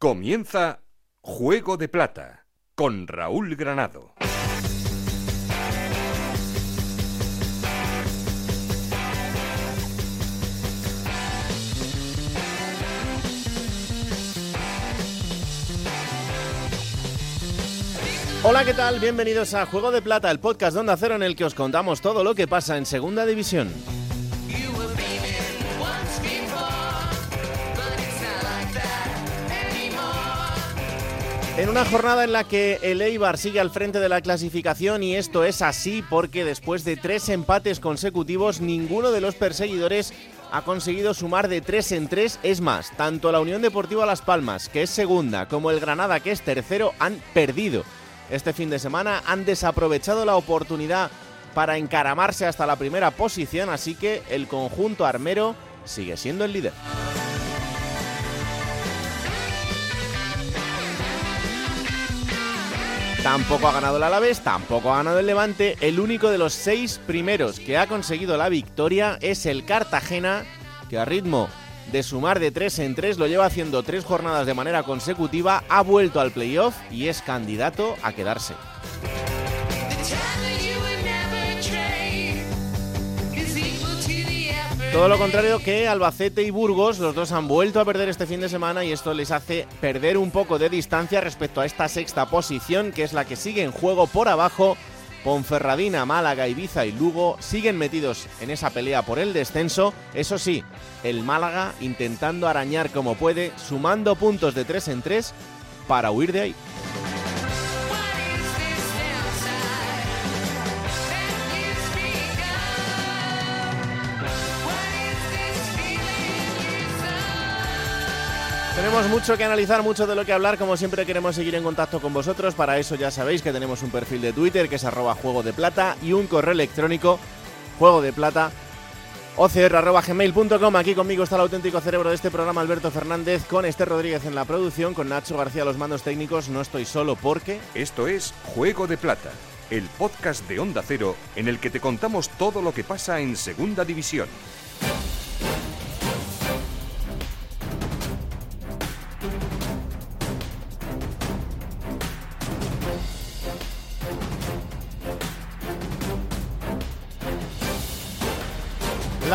Comienza Juego de Plata con Raúl Granado. Hola, ¿qué tal? Bienvenidos a Juego de Plata, el podcast de Onda Cero en el que os contamos todo lo que pasa en Segunda División. En una jornada en la que el Eibar sigue al frente de la clasificación y esto es así porque después de tres empates consecutivos ninguno de los perseguidores ha conseguido sumar de tres en tres. Es más, tanto la Unión Deportiva Las Palmas, que es segunda, como el Granada, que es tercero, han perdido. Este fin de semana han desaprovechado la oportunidad para encaramarse hasta la primera posición, así que el conjunto armero sigue siendo el líder. Tampoco ha ganado el Alavés, tampoco ha ganado el Levante. El único de los seis primeros que ha conseguido la victoria es el Cartagena, que a ritmo de sumar de tres en tres lo lleva haciendo tres jornadas de manera consecutiva, ha vuelto al playoff y es candidato a quedarse. Todo lo contrario que Albacete y Burgos, los dos han vuelto a perder este fin de semana y esto les hace perder un poco de distancia respecto a esta sexta posición, que es la que sigue en juego por abajo. Ponferradina, Málaga, Ibiza y Lugo siguen metidos en esa pelea por el descenso. Eso sí, el Málaga intentando arañar como puede, sumando puntos de 3 en 3 para huir de ahí. Tenemos mucho que analizar, mucho de lo que hablar. Como siempre queremos seguir en contacto con vosotros. Para eso ya sabéis que tenemos un perfil de Twitter que es arroba juego de plata y un correo electrónico juego de plata. Aquí conmigo está el auténtico cerebro de este programa, Alberto Fernández, con Esther Rodríguez en la producción, con Nacho García los mandos técnicos. No estoy solo porque... Esto es Juego de Plata, el podcast de Onda Cero en el que te contamos todo lo que pasa en Segunda División.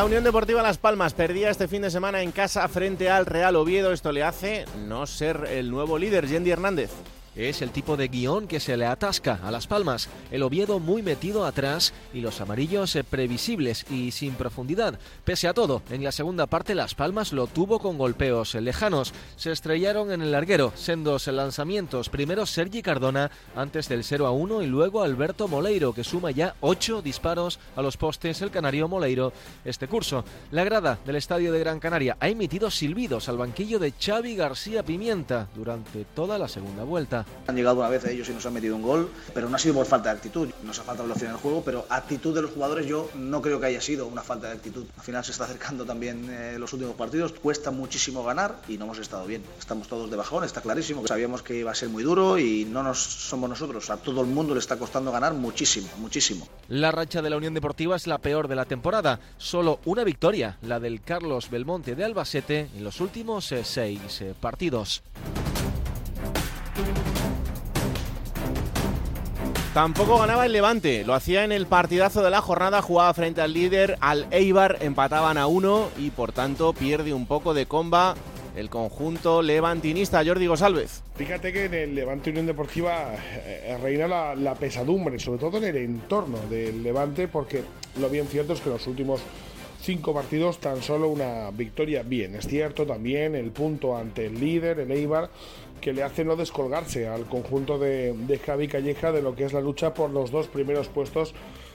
La Unión Deportiva Las Palmas perdía este fin de semana en casa frente al Real Oviedo. Esto le hace no ser el nuevo líder, Yendi Hernández. Es el tipo de guion que se le atasca a Las Palmas. El Oviedo muy metido atrás y los amarillos eh, previsibles y sin profundidad. Pese a todo, en la segunda parte Las Palmas lo tuvo con golpeos lejanos. Se estrellaron en el larguero, sendos lanzamientos. Primero Sergi Cardona antes del 0 a 1 y luego Alberto Moleiro que suma ya 8 disparos a los postes el canario Moleiro este curso. La grada del estadio de Gran Canaria ha emitido silbidos al banquillo de Xavi García Pimienta durante toda la segunda vuelta. Han llegado una vez a ellos y nos han metido un gol, pero no ha sido por falta de actitud. Nos ha faltado velocidad en el juego, pero actitud de los jugadores yo no creo que haya sido una falta de actitud. Al final se está acercando también eh, los últimos partidos, cuesta muchísimo ganar y no hemos estado bien. Estamos todos de bajón, está clarísimo. Sabíamos que iba a ser muy duro y no nos somos nosotros. A todo el mundo le está costando ganar muchísimo, muchísimo. La racha de la Unión Deportiva es la peor de la temporada. Solo una victoria, la del Carlos Belmonte de Albacete, en los últimos eh, seis eh, partidos. Tampoco ganaba el Levante, lo hacía en el partidazo de la jornada, jugaba frente al líder, al Eibar, empataban a uno y por tanto pierde un poco de comba el conjunto levantinista Jordi González. Fíjate que en el Levante Unión Deportiva eh, reina la, la, pesadumbre, sobre todo en el entorno del Levante, porque lo bien cierto es que los últimos cinco partidos tan solo una victoria. Bien, es cierto también el punto ante el líder, el Eibar, que le hace no descolgarse al conjunto de, de Javi Calleja de lo que es la lucha por los dos primeros puestos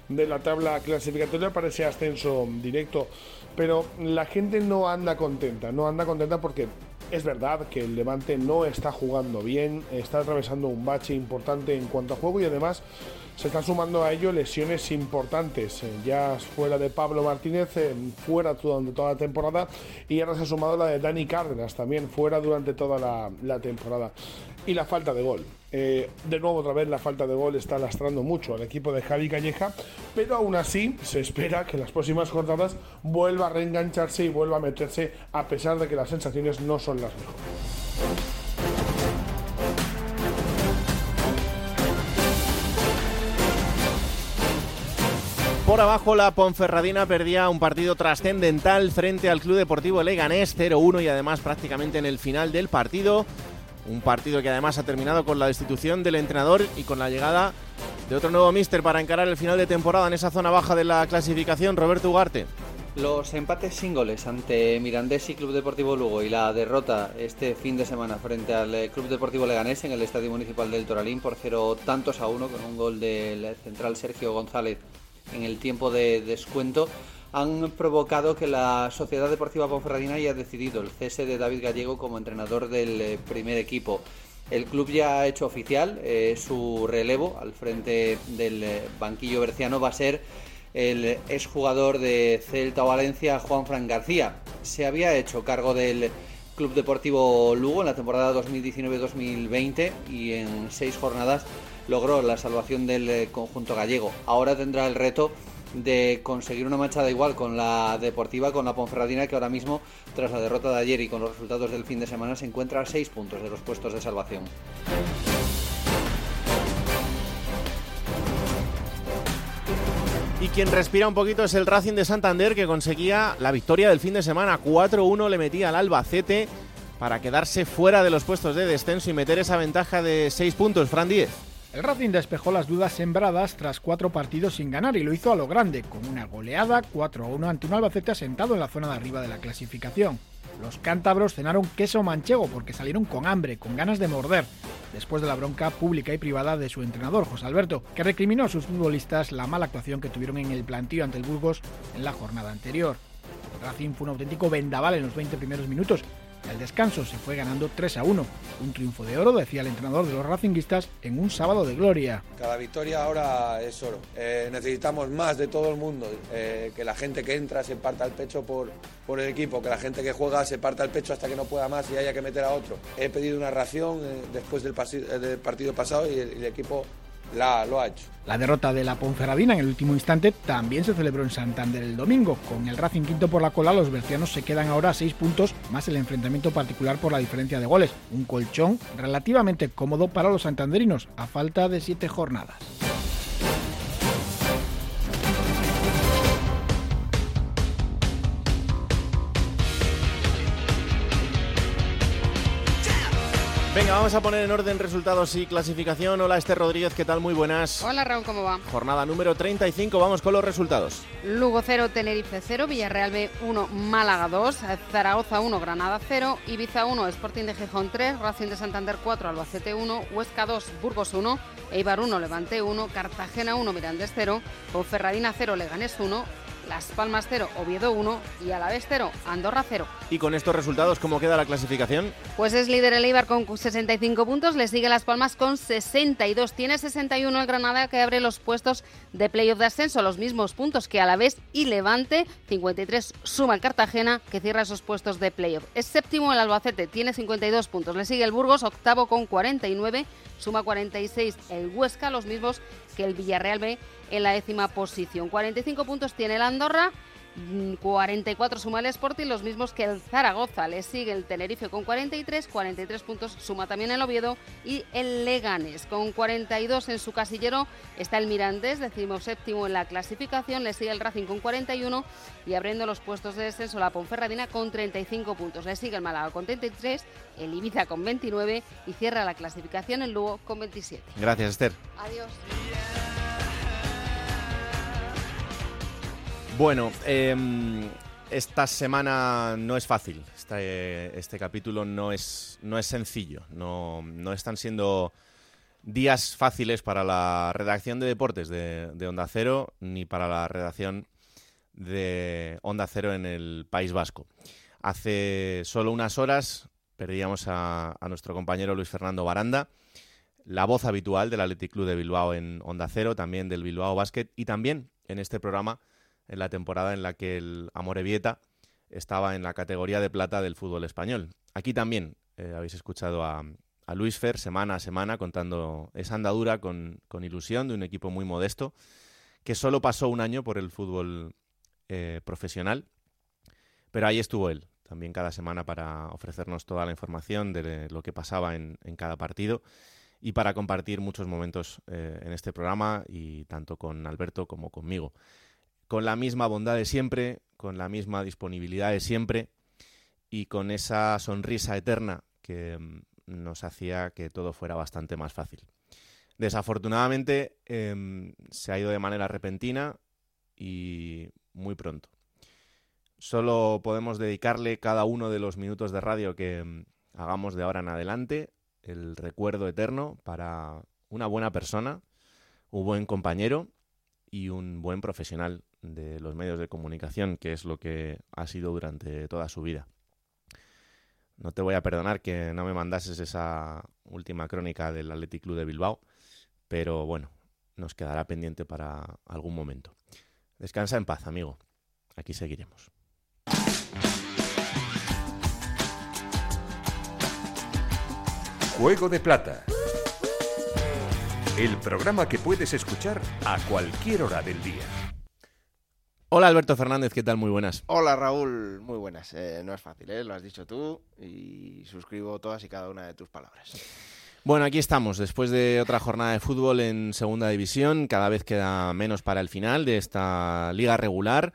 de la tabla clasificatoria para ese ascenso directo. Pero la gente no anda contenta, no anda contenta porque es verdad que el Levante no está jugando bien, está atravesando un bache importante en cuanto a juego y además se están sumando a ello lesiones importantes, eh, ya fuera de Pablo Martínez, eh, fuera durante toda la temporada, y ahora se ha sumado la de Dani Cárdenas, también fuera durante toda la, temporada. Y la falta de gol. Eh, de nuevo, otra vez, la falta de gol está lastrando mucho al equipo de Javi Calleja, pero aún así se espera que en las próximas jornadas vuelva a reengancharse y vuelva a meterse, a pesar de que las sensaciones no son las mejores. Por abajo la Ponferradina perdía un partido trascendental frente al Club Deportivo Leganés 0-1 y además prácticamente en el final del partido. Un partido que además ha terminado con la destitución del entrenador y con la llegada de otro nuevo míster para encarar el final de temporada en esa zona baja de la clasificación, Roberto Ugarte. Los empates sin goles ante Mirandés y Club Deportivo Lugo y la derrota este fin de semana frente al eh, Club Deportivo Leganés en el Estadio Municipal del Toralín por cero tantos a uno con un gol del central Sergio González en el tiempo de descuento han provocado que la Sociedad Deportiva Ponferradina haya decidido el cese de David Gallego como entrenador del eh, primer equipo. El club ya ha hecho oficial eh, su relevo al frente del banquillo berciano va a ser el exjugador de Celta Valencia, Juan Fran García. Se había hecho cargo del Club Deportivo Lugo en la temporada 2019-2020 y en seis jornadas logró la salvación del eh, conjunto gallego. Ahora tendrá el reto de conseguir una machada igual con la Deportiva, con la Ponferradina, que ahora mismo, tras la derrota de ayer y con los resultados del fin de semana, se encuentra a seis puntos de los puestos de salvación. Y quien respira un poquito es el Racing de Santander que conseguía la victoria del fin de semana. 4-1 le metía al Albacete para quedarse fuera de los puestos de descenso y meter esa ventaja de 6 puntos. Fran 10. El Racing despejó las dudas sembradas tras cuatro partidos sin ganar y lo hizo a lo grande, con una goleada 4-1 ante un Albacete asentado en la zona de arriba de la clasificación. Los cántabros cenaron queso manchego porque salieron con hambre, con ganas de morder, después de la bronca pública y privada de su entrenador, José Alberto, que recriminó a sus futbolistas la mala actuación que tuvieron en el plantío ante el Burgos en la jornada anterior. Racing fue un auténtico vendaval en los 20 primeros minutos al descanso se fue ganando 3 a 1. Un triunfo de oro, decía el entrenador de los Racinguistas, en un sábado de gloria. Cada victoria ahora es oro. Eh, necesitamos más de todo el mundo. Eh, que la gente que entra se parta el pecho por, por el equipo, que la gente que juega se parta el pecho hasta que no pueda más y haya que meter a otro. He pedido una ración eh, después del, del, partido pasado y el equipo la, lo ha hecho. La derrota de la Ponferradina en el último instante también se celebró en Santander el domingo. Con el Racing quinto por la cola, los bercianos se quedan ahora a seis puntos, más el enfrentamiento particular por la diferencia de goles. Un colchón relativamente cómodo para los santanderinos, a falta de siete jornadas. Vamos a poner en orden resultados y clasificación. Hola Esther Rodríguez, ¿qué tal? Muy buenas. Hola Raúl, ¿cómo va? Jornada número 35, vamos con los resultados. Lugo 0, Tenerife 0, Villarreal B 1, Málaga 2, Zaragoza 1, Granada 0, Ibiza 1, Sporting de Gijón 3, Racing de Santander 4, Albacete 1, Huesca 2, Burgos 1, Eibar 1, Levante 1, Cartagena 1, Mirandés 0, Ponferradina 0, Leganés 1, las Palmas 0, Oviedo 1 y Alavés 0, Andorra 0. ¿Y con estos resultados cómo queda la clasificación? Pues es líder el Eibar con 65 puntos, le sigue Las Palmas con 62. Tiene 61 el Granada que abre los puestos de playoff de ascenso, los mismos puntos que Alavés y Levante. 53 suma el Cartagena que cierra esos puestos de playoff. Es séptimo el Albacete, tiene 52 puntos. Le sigue el Burgos, octavo con 49, suma 46 el Huesca, los mismos que el Villarreal B en la décima posición. 45 puntos tiene el Andorra. 44 mm, suma el Sporting, los mismos que el Zaragoza. Le sigue el Tenerife con 43, 43 puntos suma también el Oviedo y el Leganes. Con 42 en su casillero está el Mirandés, decimos séptimo en la clasificación. Le sigue el Racing con 41 y abriendo los puestos de descenso la Ponferradina con 35 puntos. Le sigue el Málaga con 33, el Ibiza con 29 y cierra la clasificación el Lugo con 27. Gracias, Esther. Adiós. Bueno, em, esta semana no es fácil. Este, este, capítulo no es, no es sencillo. No, no, están siendo días fáciles para la redacción de deportes de, Onda Cero ni para la redacción de Onda Cero en el País Vasco. Hace solo unas horas perdíamos a, a nuestro compañero Luis Fernando Baranda, la voz habitual del Athletic Club de Bilbao en Onda Cero, también del Bilbao Basket y también en este programa en la temporada en la que el Amorebieta estaba en la categoría de plata del fútbol español. Aquí también eh, habéis escuchado a, Luis Fer semana a semana contando esa andadura con, ilusión de un equipo muy modesto que solo pasó un año por el fútbol eh, profesional, pero ahí estuvo él también cada semana para ofrecernos toda la información de lo que pasaba en, cada partido y para compartir muchos momentos eh, en este programa y tanto con Alberto como conmigo. Con la misma bondad de siempre, con la misma disponibilidad de siempre y con esa sonrisa eterna que mm, nos hacía que todo fuera bastante más fácil. Desafortunadamente em, se ha ido de manera repentina y muy pronto. Solo podemos dedicarle cada uno de los minutos de radio que em, hagamos de ahora en adelante el recuerdo eterno para una buena persona, un buen compañero y un buen profesional de los medios de comunicación, que es lo que ha sido durante toda su vida. No te voy a perdonar que no me mandases esa última crónica del Athletic Club de Bilbao, pero bueno, nos quedará pendiente para algún momento. Descansa en paz, amigo. Aquí seguiremos. Juego de Plata. El programa que puedes escuchar a cualquier hora del día. Hola Alberto Fernández, ¿qué tal? Muy buenas. Hola Raúl, muy buenas. Eh, no es fácil, ¿eh? lo has dicho tú y suscribo todas y cada una de tus palabras. Bueno, aquí estamos, después de otra jornada de fútbol en segunda división, cada vez queda menos para el final de esta liga regular.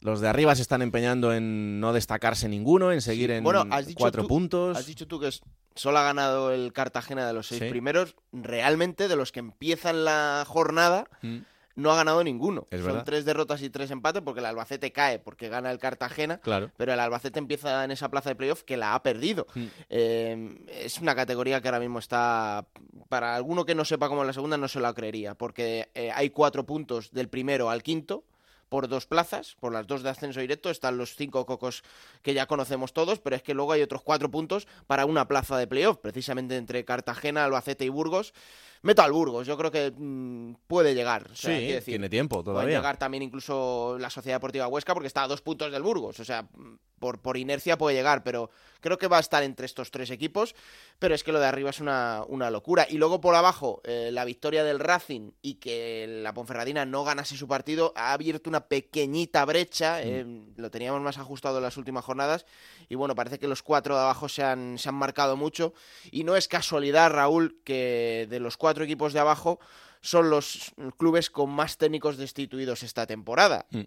Los de arriba se están empeñando en no destacarse ninguno, en seguir en cuatro puntos. Has dicho tú que solo ha ganado el Cartagena de los seis primeros. Realmente, de los que empiezan la jornada, mm no ha ganado ninguno. Son tres derrotas y tres empates porque el Albacete cae porque gana el Cartagena, claro. pero el Albacete empieza en esa plaza de playoff que la ha perdido. Hmm. Eh, es una categoría que ahora mismo está, para alguno que no sepa cómo es la segunda, no se la creería, porque eh, hay cuatro puntos del primero al quinto por dos plazas, por las dos de ascenso directo, están los cinco cocos que ya conocemos todos, pero es que luego hay otros cuatro puntos para una plaza de playoff, precisamente entre Cartagena, Albacete y Burgos meto al Burgos, yo creo que mm, puede llegar. sí, tiene tiempo todavía. Puede llegar también incluso la Sociedad Deportiva Huesca porque está a dos puntos del Burgos, o sea, por, por inercia puede llegar, pero creo que va a estar entre estos tres equipos, pero es que lo de arriba es una, locura. Y luego por abajo, eh, la victoria del Racing y que la Ponferradina no ganase su partido ha abierto una pequeñita brecha, mm. eh, lo teníamos más ajustado en las últimas jornadas, y bueno, parece que los cuatro de abajo se han, se han marcado mucho, y no es casualidad, Raúl, que de los cuatro equipos de abajo son los clubes con más técnicos destituidos esta temporada. Mm.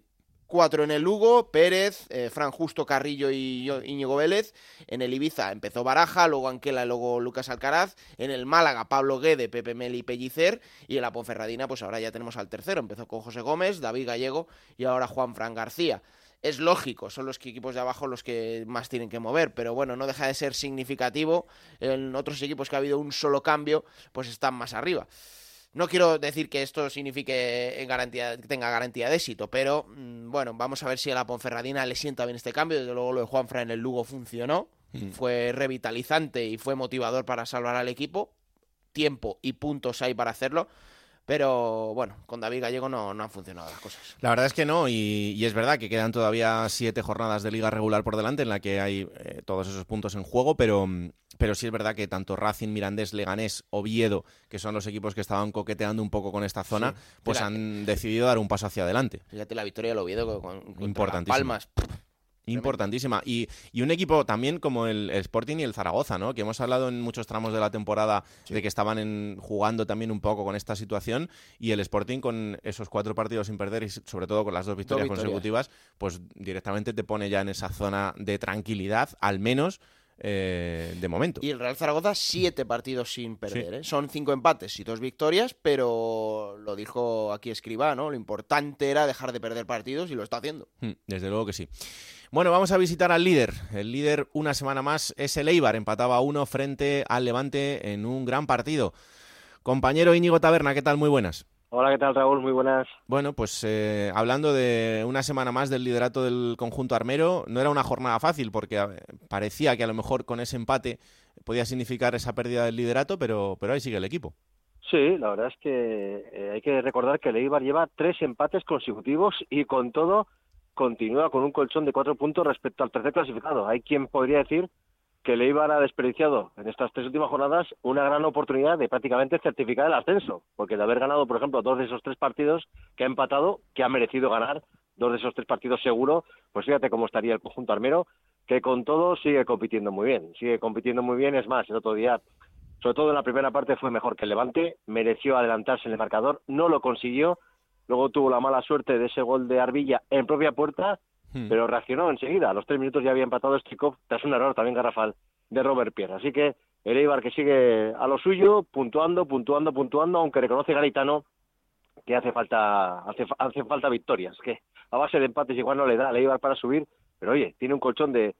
Cuatro en el Lugo, Pérez, eh, Fran Justo, Carrillo y Íñigo Vélez. En el Ibiza empezó Baraja, luego Anquela, luego Lucas Alcaraz. En el Málaga, Pablo Guede, Pepe Meli y Pellicer. Y en la Ponferradina, pues ahora ya tenemos al tercero. Empezó con José Gómez, David Gallego y ahora Juan Fran García es lógico, son los equipos de abajo los que más tienen que mover, pero bueno, no deja de ser significativo. En otros equipos que ha habido un solo cambio, pues están más arriba. No quiero decir que esto signifique garantía, que tenga garantía de éxito, pero mm, bueno, vamos a ver si a la Ponferradina le sienta bien este cambio. Desde luego lo de Juanfra en el Lugo funcionó, mm. fue revitalizante y fue motivador para salvar al equipo. Tiempo y puntos hay para hacerlo. Pero bueno, con David Gallego no, no han funcionado las cosas. La verdad es que no, y, es verdad que quedan todavía siete jornadas de liga regular por delante en la que hay eh, todos esos puntos en juego, pero, pero sí es verdad que tanto Racing, Mirandés, Leganés, Oviedo, que son los equipos que estaban coqueteando un poco con esta zona, pues han decidido dar un paso hacia adelante. Fíjate la victoria del Oviedo con, con Palmas. Importantísima. Y, un equipo también como el, Sporting y el Zaragoza, ¿no? Que hemos hablado en muchos tramos de la temporada de que estaban en, jugando también un poco con esta situación y el Sporting con esos cuatro partidos sin perder y sobre todo con las dos victorias, consecutivas, pues directamente te pone ya en esa zona de tranquilidad, al menos. Eh, de momento. Y el Real Zaragoza, siete partidos sin perder. ¿eh? Son cinco empates y dos victorias, pero lo dijo aquí Escribá, ¿no? Lo importante era dejar de perder partidos y lo está haciendo. Hmm, desde luego que sí. Bueno, vamos a visitar al líder. El líder, una semana más, es el Eibar. Empataba a uno frente al Levante en un gran partido. Compañero Íñigo Taberna, ¿qué tal? Muy buenas. Hola, ¿qué tal Raúl? Muy buenas. Bueno, pues eh, hablando de una semana más del liderato del conjunto armero, no era una jornada fácil porque parecía que a lo mejor con ese empate podía significar esa pérdida del liderato, pero, pero ahí sigue el equipo. Sí, la verdad es que eh, hay que recordar que el Eibar lleva tres empates consecutivos y con todo continúa con un colchón de cuatro puntos respecto al tercer clasificado. Hay quien podría decir que le iban a desperdiciado en estas tres últimas jornadas una gran oportunidad de prácticamente certificar el ascenso, porque de haber ganado, por ejemplo, dos de esos tres partidos que ha empatado, que ha merecido ganar dos de esos tres partidos seguro, pues fíjate cómo estaría el conjunto armero, que con todo sigue compitiendo muy bien, sigue compitiendo muy bien, es más, el otro día, sobre todo en la primera parte fue mejor que el Levante, mereció adelantarse en el marcador, no lo consiguió, luego tuvo la mala suerte de ese gol de Arbilla en propia puerta, Hmm. pero reaccionó enseguida. A los tres minutos ya había empatado Strikov tras un error también garrafal de Robert Pierre. Así que el Eibar que sigue a lo suyo, puntuando, puntuando, puntuando, aunque reconoce Garitano que hace falta hace, hace falta victorias, que a base de empates igual no le da al Eibar para subir, pero oye, tiene un colchón de,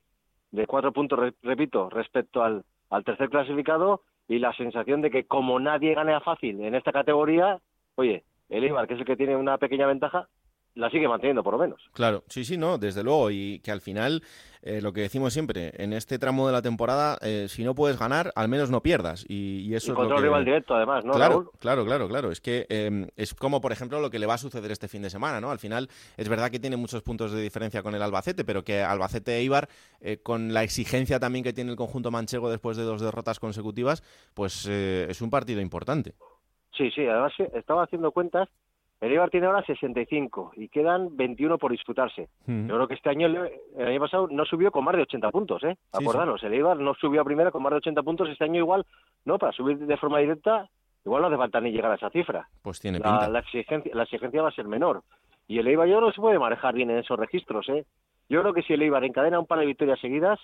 de cuatro puntos, re- repito, respecto al, al tercer clasificado y la sensación de que como nadie gane a fácil en esta categoría, oye, el Eibar, que es el que tiene una pequeña ventaja, la sigue manteniendo por lo menos. Claro, sí, sí, no, desde luego. Y que al final, eh, lo que decimos siempre, en este tramo de la temporada, eh, si no puedes ganar, al menos no pierdas. Y, y eso y es lo que... rival directo además, ¿no, claro, Raúl? claro, claro, claro. Es que eh, es como, por ejemplo, lo que le va a suceder este fin de semana, ¿no? Al final, es verdad que tiene muchos puntos de diferencia con el Albacete, pero que Albacete e Eibar, eh, con la exigencia también que tiene el conjunto manchego después de dos derrotas consecutivas, pues eh, es un partido importante. Sí, sí, además estaba haciendo cuentas. El Eibar tiene ahora 65 y quedan 21 por disputarse. Yo creo que este año, el año pasado, no subió con más de 80 puntos, ¿eh? Sí, Acordaros, el Eibar no subió a primera con más de 80 puntos. Este año igual, ¿no? Para subir de forma directa, igual no hace falta ni llegar a esa cifra. Pues tiene La, pinta. la exigencia, la exigencia va a ser menor. Y el Eibar yo que se puede manejar bien en esos registros, ¿eh? Yo creo que si el Eibar encadena un par de victorias seguidas,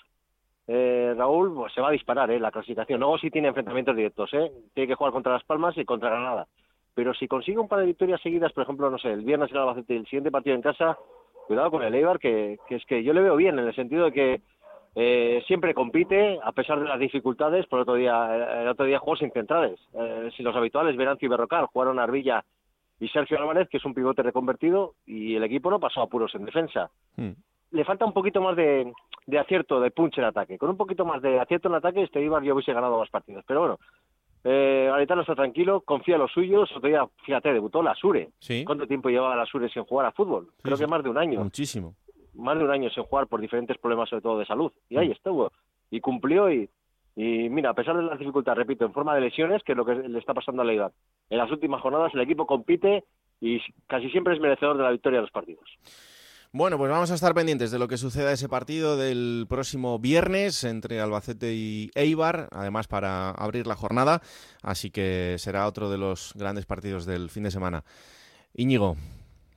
eh, Raúl pues, se va a disparar ¿eh? la clasificación. Luego sí tiene enfrentamientos directos, ¿eh? Tiene que jugar contra Las Palmas y contra Granada. Pero si consigue un par de victorias seguidas, por ejemplo, no sé, el viernes en Albacete y el siguiente partido en casa, cuidado con el Eibar, que, que es que yo le veo bien en el sentido de que eh, siempre compite a pesar de las dificultades. Por otro día, el otro día jugó sin centrales. Eh, si los habituales, Verancio y Berrocal, jugaron Arbilla y Sergio Álvarez, que es un pivote reconvertido, y el equipo no pasó apuros en defensa. Hmm. Le falta un poquito más de, de acierto, de punch en ataque. Con un poquito más de acierto en ataque, este Ibar yo hubiese ganado más partidos. Pero bueno, eh, Garitano está tranquilo, confía en los suyos. Otro día, fíjate, debutó la Sure. Sí. ¿Cuánto tiempo llevaba la Sure sin jugar a fútbol? Creo sí. que más de un año Muchísimo. más de un año sin jugar por diferentes problemas, sobre todo de salud. Y Mm. ahí estuvo. Y cumplió y, y mira, a pesar de las dificultades, repito, en forma de lesiones, que es lo que le está pasando a la edad, en las últimas jornadas el equipo compite y casi siempre es merecedor de la victoria de los partidos. Bueno, pues vamos a estar pendientes de lo que suceda ese partido del próximo viernes entre Albacete y Eibar, además para abrir la jornada, así que será otro de los grandes partidos del fin de semana. Íñigo,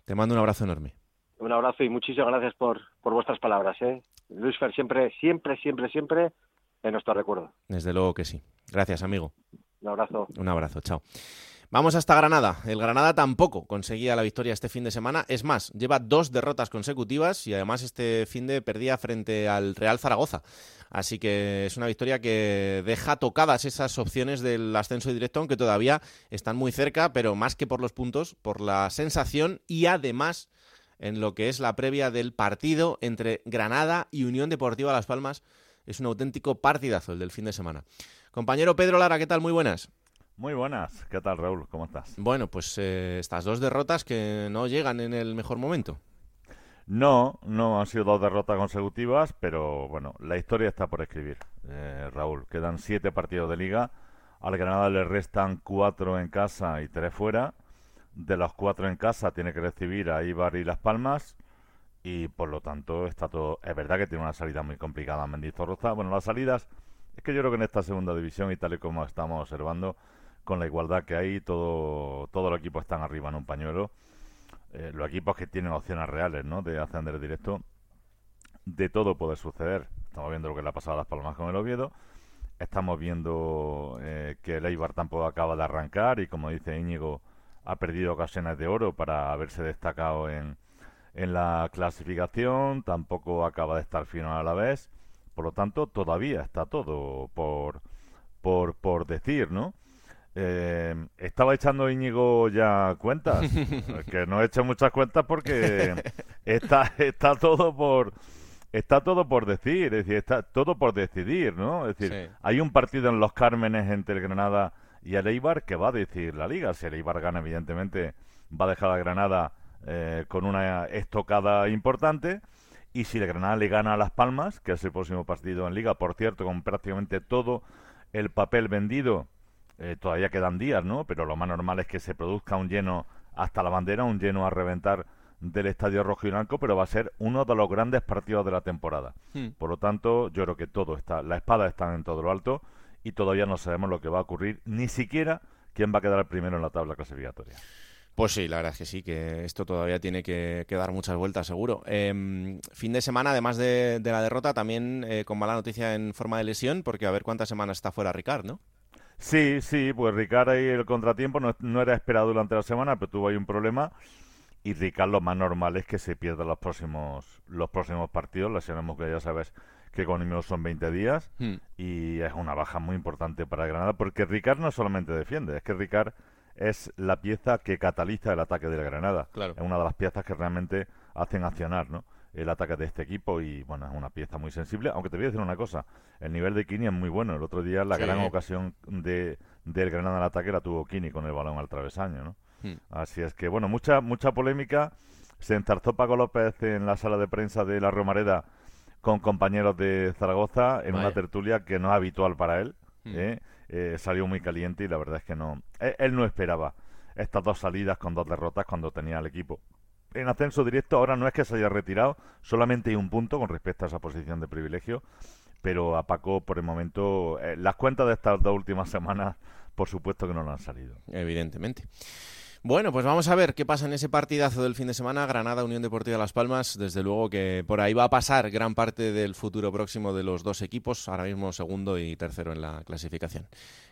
te mando un abrazo enorme. Un abrazo y muchísimas gracias por, por vuestras palabras. ¿eh? Luis Fer, siempre, siempre, siempre, siempre en nuestro recuerdo. Desde luego que sí. Gracias, amigo. Un abrazo. Un abrazo, chao. Vamos hasta Granada. El Granada tampoco conseguía la victoria este fin de semana. Es más, lleva dos derrotas consecutivas y además este fin de perdía frente al Real Zaragoza. Así que es una victoria que deja tocadas esas opciones del ascenso directo, aunque todavía están muy cerca, pero más que por los puntos, por la sensación y además en lo que es la previa del partido entre Granada y Unión Deportiva Las Palmas. Es un auténtico partidazo el del fin de semana. Compañero Pedro Lara, ¿qué tal? Muy buenas. Muy buenas. ¿Qué tal, Raúl? ¿Cómo estás? Bueno, pues eh, estas dos derrotas que no llegan en el mejor momento. No, no han sido dos derrotas consecutivas, pero bueno, la historia está por escribir, eh, Raúl. Quedan siete partidos de liga. Al Granada le restan cuatro en casa y tres fuera. De los cuatro en casa tiene que recibir a Ibar y Las Palmas. Y por lo tanto está todo... Es verdad que tiene una salida muy complicada Mendizorroza. Bueno, las salidas... Es que yo creo que en esta segunda división y tal y como estamos observando, con la igualdad que hay, todo, todos los equipos están arriba en un pañuelo. Eh, los equipos que tienen opciones reales, ¿no? De ascender directo, de todo puede suceder. Estamos viendo lo que le ha pasado a Las Palmas con el Oviedo. Estamos viendo eh, que el Eibar tampoco acaba de arrancar y, como dice Íñigo, ha perdido ocasiones de oro para haberse destacado en, en la clasificación. Tampoco acaba de estar final a la vez. Por lo tanto, todavía está todo por, por, por decir, ¿no? Eh, estaba echando Íñigo ya cuentas, que no he hecho muchas cuentas porque está, está todo por está todo por decir, es decir, está todo por decidir, ¿no? Es decir, Sí. hay un partido en los Cármenes entre el Granada y el Eibar que va a decidir la liga. Si el Eibar gana, evidentemente, va a dejar a Granada eh, con una estocada importante. Y si el Granada le gana a Las Palmas, que es el próximo partido en liga, por cierto, con prácticamente todo el papel vendido, eh, todavía quedan días, ¿no? Pero lo más normal es que se produzca un lleno hasta la bandera, un lleno a reventar del Estadio Rojo y Blanco, pero va a ser uno de los grandes partidos de la temporada. Hmm. Por lo tanto, yo creo que todo está, la espada está en todo lo alto y todavía no sabemos lo que va a ocurrir, ni siquiera quién va a quedar primero en la tabla clasificatoria. Pues sí, la verdad es que sí, que esto todavía tiene que, dar muchas vueltas, seguro. Em, fin de semana, además de, la derrota, también eh, con mala noticia en forma de lesión, porque a ver cuántas semanas está fuera Ricard, ¿no? Sí, sí, pues Ricard ahí el contratiempo no, no, era esperado durante la semana, pero tuvo ahí un problema. Y Ricard lo más normal es que se pierda los próximos los próximos partidos. Lesionemos que ya sabes que con Immeo son 20 días hmm. y es una baja muy importante para Granada porque Ricard no solamente defiende, es que Ricard es la pieza que cataliza el ataque de Granada. Es una de las piezas que realmente hacen accionar, ¿no? El ataque de este equipo y bueno, es una pieza muy sensible, aunque te voy a decir una cosa, el nivel de Kini es muy bueno, el otro día la gran ocasión de del Granada al ataque la tuvo Kini con el balón al travesaño, ¿no? Hmm. Así es que bueno, mucha mucha polémica, se entarzó Paco López en la sala de prensa de la Romareda con compañeros de Zaragoza en una tertulia que no es habitual para él, hmm. ¿eh? Eh, salió muy caliente y la verdad es que no, él, él no esperaba estas dos salidas con dos derrotas cuando tenía el equipo en ascenso directo. Ahora no es que se haya retirado, solamente hay un punto con respecto a esa posición de privilegio. Pero a Paco, por el momento, eh, las cuentas de estas dos últimas semanas, por supuesto que no lo han salido. Evidentemente. Bueno, pues vamos a ver qué pasa en ese partidazo del fin de semana. Granada, Unión Deportiva Las Palmas. Desde luego que por ahí va a pasar gran parte del futuro próximo de los dos equipos. Ahora mismo segundo y tercero en la clasificación.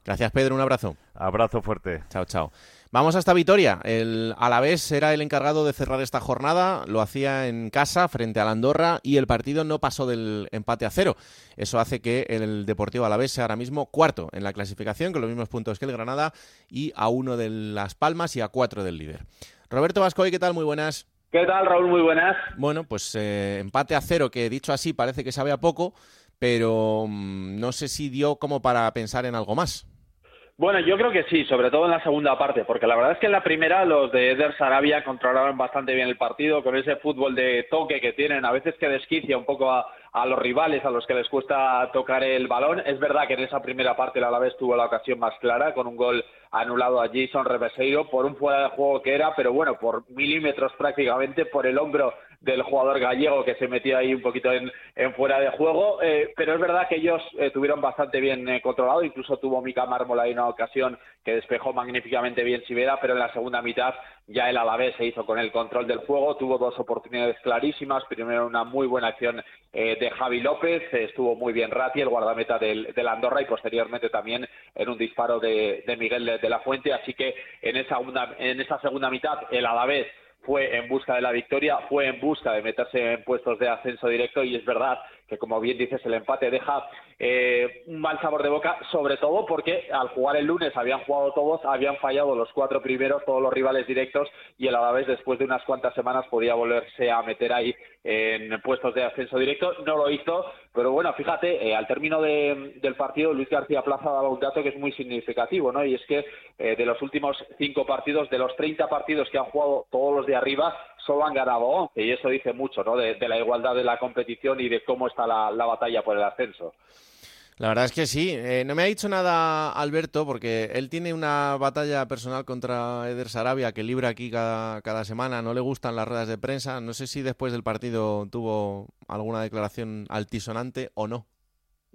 Gracias, Pedro. Un abrazo. Abrazo fuerte. Chao, chao. Vamos hasta Vitoria. El Alavés era el encargado de cerrar esta jornada, lo hacía en casa frente a Andorra y el partido no pasó del empate a cero. Eso hace que el Deportivo Alavés sea ahora mismo cuarto en la clasificación, con los mismos puntos que el Granada y a uno de Las Palmas y a cuatro del líder. Roberto Vascoy, ¿qué tal? Muy buenas. ¿Qué tal, Raúl? Muy buenas. Bueno, pues eh, empate a cero, que dicho así parece que sabe a poco, pero mm, no sé si dio como para pensar en algo más. Bueno, yo creo que sí, sobre todo en la segunda parte, porque la verdad es que en la primera los de Eder Sarabia controlaron bastante bien el partido con ese fútbol de toque que tienen, a veces que desquicia un poco a, los rivales a los que les cuesta tocar el balón. Es verdad que en esa primera parte el Alavés tuvo la ocasión más clara con un gol anulado a Jason Reveseiro por un fuera de juego que era, pero bueno, por milímetros prácticamente por el hombro del jugador gallego que se metió ahí un poquito en, fuera de juego, eh, pero es verdad que ellos eh, tuvieron bastante bien eh, controlado, incluso tuvo Mica Mármola ahí una ocasión que despejó magníficamente bien Sivera, pero en la segunda mitad ya el Alavés se hizo con el control del juego, tuvo dos oportunidades clarísimas, primero una muy buena acción de Javi López, estuvo muy bien Ratti, el guardameta del, Andorra, y posteriormente también en un disparo de, Miguel de, la Fuente, así que en esa, en esa segunda mitad el Alavés fue en busca de la victoria, fue en busca de meterse en puestos de ascenso directo y es verdad que como bien dices el empate deja eh, un mal sabor de boca, sobre todo porque al jugar el lunes habían jugado todos, habían fallado los cuatro primeros, todos los rivales directos y el Alavés después de unas cuantas semanas podía volverse a meter ahí en puestos de ascenso directo, no lo hizo, pero bueno, fíjate, eh, al término del partido Luis García Plaza daba un dato que es muy significativo, ¿no? Y es que eh, de los últimos cinco partidos, de los 30 partidos que han jugado todos los de arriba, solo han ganado 11 y eso dice mucho ¿no? de, la igualdad de la competición y de cómo está la, batalla por el ascenso. La verdad es que sí. Eh, no me ha dicho nada Alberto porque él tiene una batalla personal contra Eder Sarabia que libra aquí cada, cada, semana. No le gustan las ruedas de prensa. No sé si después del partido tuvo alguna declaración altisonante o no.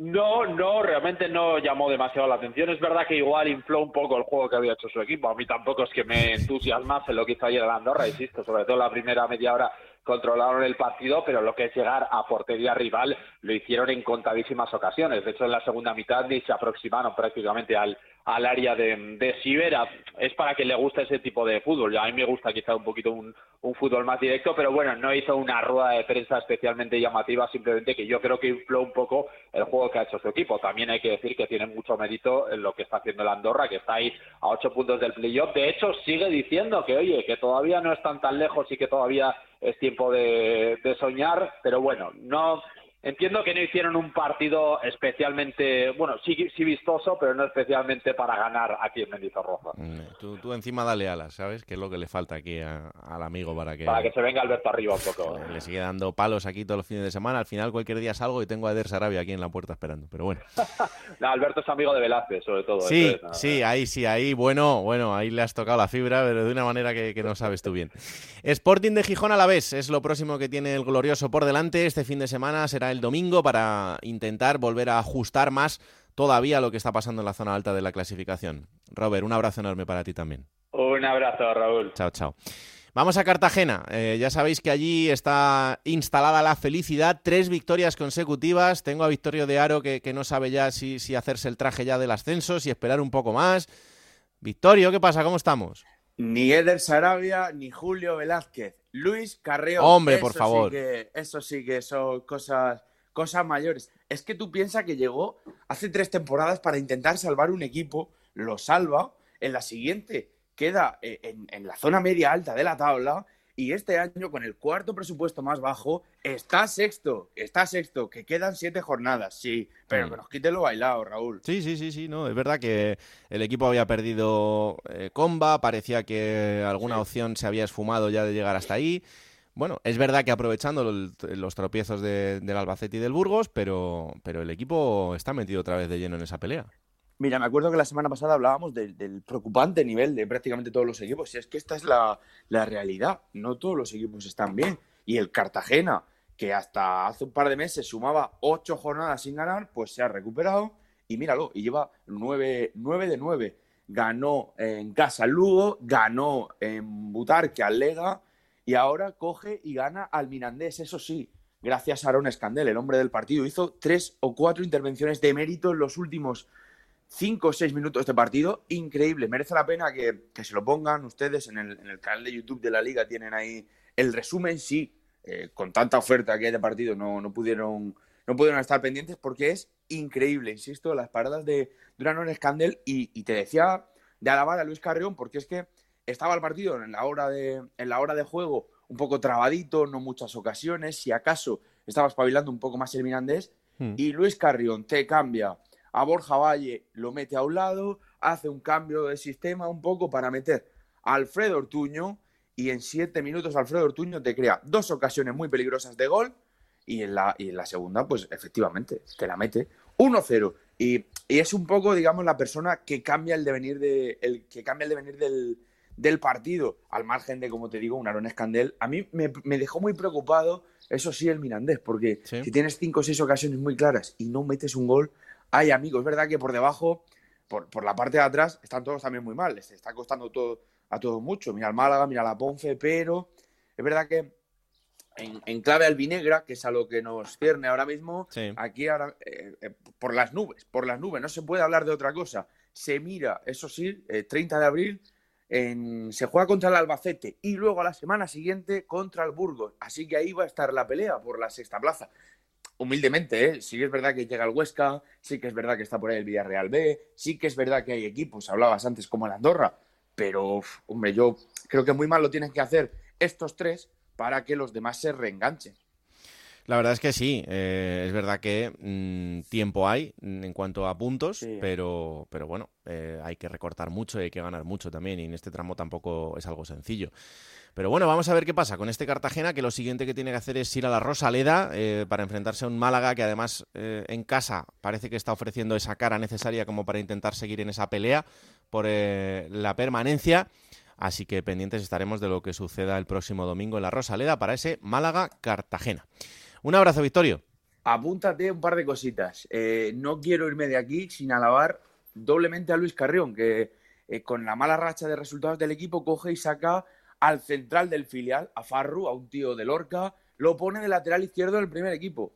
No, no, realmente no llamó demasiado la atención. Es verdad que igual infló un poco el juego que había hecho su equipo. A mí tampoco es que me entusiasmase lo que hizo ayer el Andorra, insisto, sobre todo la primera media hora controlaron el partido, pero lo que es llegar a portería rival lo hicieron en contadísimas ocasiones. De hecho, en la segunda mitad ni se aproximaron prácticamente al, al área de, de Sibera. Es para que le guste ese tipo de fútbol. A mí me gusta quizá un poquito un, un fútbol más directo, pero bueno, no hizo una rueda de prensa especialmente llamativa, simplemente que yo creo que infló un poco el juego que ha hecho su equipo. También hay que decir que tiene mucho mérito en lo que está haciendo el Andorra, que está ahí a ocho puntos del playoff. De hecho, sigue diciendo que, oye, que todavía no están tan lejos y que todavía es tiempo de soñar, pero bueno, no Entiendo que no hicieron un partido especialmente, bueno, sí, sí vistoso, pero no especialmente para ganar aquí en Mendizorroza. Mm, tú, tú encima dale alas, ¿sabes? Que es lo que le falta aquí al amigo para que... Para que se venga Alberto arriba un poco. Le sigue dando palos aquí todos los fines de semana. Al final cualquier día salgo y tengo a Eder Sarabia aquí en la puerta esperando, pero bueno. Alberto es amigo de Velázquez, sobre todo. Sí, sí, ahí sí, ahí, bueno, bueno, ahí le has tocado la fibra, pero de una manera que, que no sabes tú bien. Sporting de Gijón a la vez es lo próximo que tiene el glorioso por delante. Este fin de semana será el domingo para intentar volver a ajustar más todavía lo que está pasando en la zona alta de la clasificación. Robert, un abrazo enorme para ti también. Un Un abrazo, Raúl. Chao, chao. Vamos a Cartagena. Eh, ya sabéis que allí está instalada la felicidad. Tres victorias consecutivas. Tengo a Victorio de Aro que, que no sabe ya si, si, hacerse el traje ya del ascenso, si esperar un poco más. Victorio, ¿qué pasa? ¿Cómo estamos? Ni Eder Sarabia, ni Julio Velázquez. Luis Carreo. Hombre, por favor. Sí que, eso sí que son cosas, cosas mayores. Es que tú piensas que llegó hace tres temporadas para intentar salvar un equipo, lo salva, en la siguiente queda eh, en, en, la zona media alta de la tabla y este año con el cuarto presupuesto más bajo está sexto, está sexto, que quedan siete jornadas, sí, pero que nos quite lo bailado, Raúl. Sí, sí, sí, sí, no, es verdad que el equipo había perdido eh, comba, parecía que alguna sí. opción se había esfumado ya de llegar hasta ahí. Bueno, es verdad que aprovechando los tropiezos de, del Albacete y del Burgos, pero, pero el equipo está metido otra vez de lleno en esa pelea. Mira, me acuerdo que la semana pasada hablábamos del, preocupante nivel de prácticamente todos los equipos. Y es que esta es la, realidad. No todos los equipos están bien. Y el Cartagena, que hasta hace un par de meses sumaba ocho jornadas sin ganar, pues se ha recuperado. Y míralo, y lleva nueve, nueve de nueve. Ganó en casa Lugo, ganó en Butarque al Lega y ahora coge y gana al Mirandés. Eso sí, gracias a Aaron Escandel, el hombre del partido. Hizo tres o cuatro intervenciones de mérito en los últimos 5 o 6 minutos de partido, increíble. Merece la pena que, que se lo pongan ustedes en el, en el, canal de YouTube de la liga. Tienen ahí el resumen. Sí, eh, con tanta oferta que hay de partido no, no, pudieron, no pudieron estar pendientes porque es increíble, insisto, las paradas de Durano Escandel. Y, y te decía de alabar a Luis Carrión porque es que estaba el partido en la hora de, en la hora de juego un poco trabadito, no muchas ocasiones. Si acaso estaba espabilando un poco más el Mirandés. Hmm. Y Luis Carrión te cambia a Borja Valle lo mete a un lado, hace un cambio de sistema un poco para meter a Alfredo Ortuño y en siete minutos Alfredo Ortuño te crea dos ocasiones muy peligrosas de gol y en la, y en la segunda pues efectivamente te la mete. 1-0 y, y, es un poco digamos la persona que cambia el devenir, de, el, que cambia el devenir del, del partido. Al margen de como te digo un Aaron Escandel. A mí me, me dejó muy preocupado eso sí el Mirandés porque sí. si tienes cinco o seis ocasiones muy claras y no metes un gol hay amigos. Es verdad que por debajo, por, por, la parte de atrás, están todos también muy mal. Les está costando todo, a todos mucho. Mira al Málaga, mira la Ponce, pero es verdad que en, en, clave albinegra, que es a lo que nos cierne ahora mismo, sí. aquí ahora, eh, eh, por las nubes, por las nubes, no se puede hablar de otra cosa. Se mira, eso sí, eh, 30 de abril, en, se juega contra el Albacete y luego a la semana siguiente contra el Burgos. Así que ahí va a estar la pelea por la sexta plaza humildemente, ¿eh? sí que es verdad que llega el Huesca, sí que es verdad que está por ahí el Villarreal B, sí que es verdad que hay equipos, hablabas antes como el Andorra, pero, hombre, yo creo que muy mal lo tienen que hacer estos tres para que los demás se reenganchen. La verdad es que sí, eh, es verdad que mmm, tiempo hay en cuanto a puntos, sí. pero, pero bueno, eh, hay que recortar mucho y hay que ganar mucho también, y en este tramo tampoco es algo sencillo. Pero bueno, vamos a ver qué pasa con este Cartagena, que lo siguiente que tiene que hacer es ir a la Rosaleda eh, para enfrentarse a un Málaga que además eh, en casa parece que está ofreciendo esa cara necesaria como para intentar seguir en esa pelea por eh, la permanencia. Así que pendientes estaremos de lo que suceda el próximo domingo en la Rosaleda para ese Málaga-Cartagena. Un abrazo, Victorio. Apúntate un par de cositas. No quiero irme de aquí sin alabar doblemente a Luis Carrión, que con la mala racha de resultados del equipo coge y saca al central del filial, a Farru, a un tío de Lorca, lo pone de lateral izquierdo del primer equipo.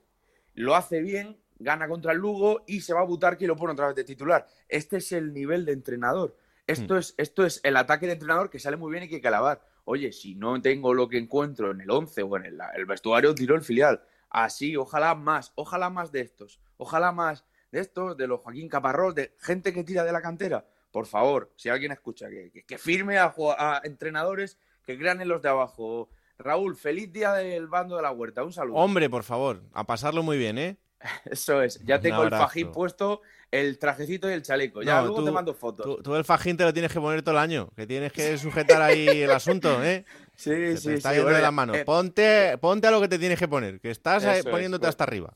Lo hace bien, gana contra el Lugo y se va a Butarque y lo pone otra vez de titular. Este es el nivel de entrenador. Esto, mm. es, esto es el ataque de entrenador que sale muy bien y que hay que alabar. Oye, si no tengo lo que encuentro en el 11 o en el, el vestuario, tiro el filial. Así, ojalá más, ojalá más de estos. Ojalá más de estos, de los Joaquín Caparrós, de gente que tira de la cantera. Por favor, si alguien escucha, que, que, que firme a, a entrenadores que crean en los de abajo. Raúl, feliz día del bando de la huerta. Un saludo. Hombre, por favor, a pasarlo muy bien, ¿eh? Eso es. Ya tengo el fajín puesto, el trajecito y el chaleco. Ya no, luego tú, te mando fotos. Tú, tú, el fajín te lo tienes que poner todo el año, que tienes que sujetar ahí el asunto, ¿eh? Sí, Se sí, te está sí. yendo bueno, de las manos. eh, Ponte, ponte a lo que te tienes que poner, que estás es, poniéndote hasta arriba.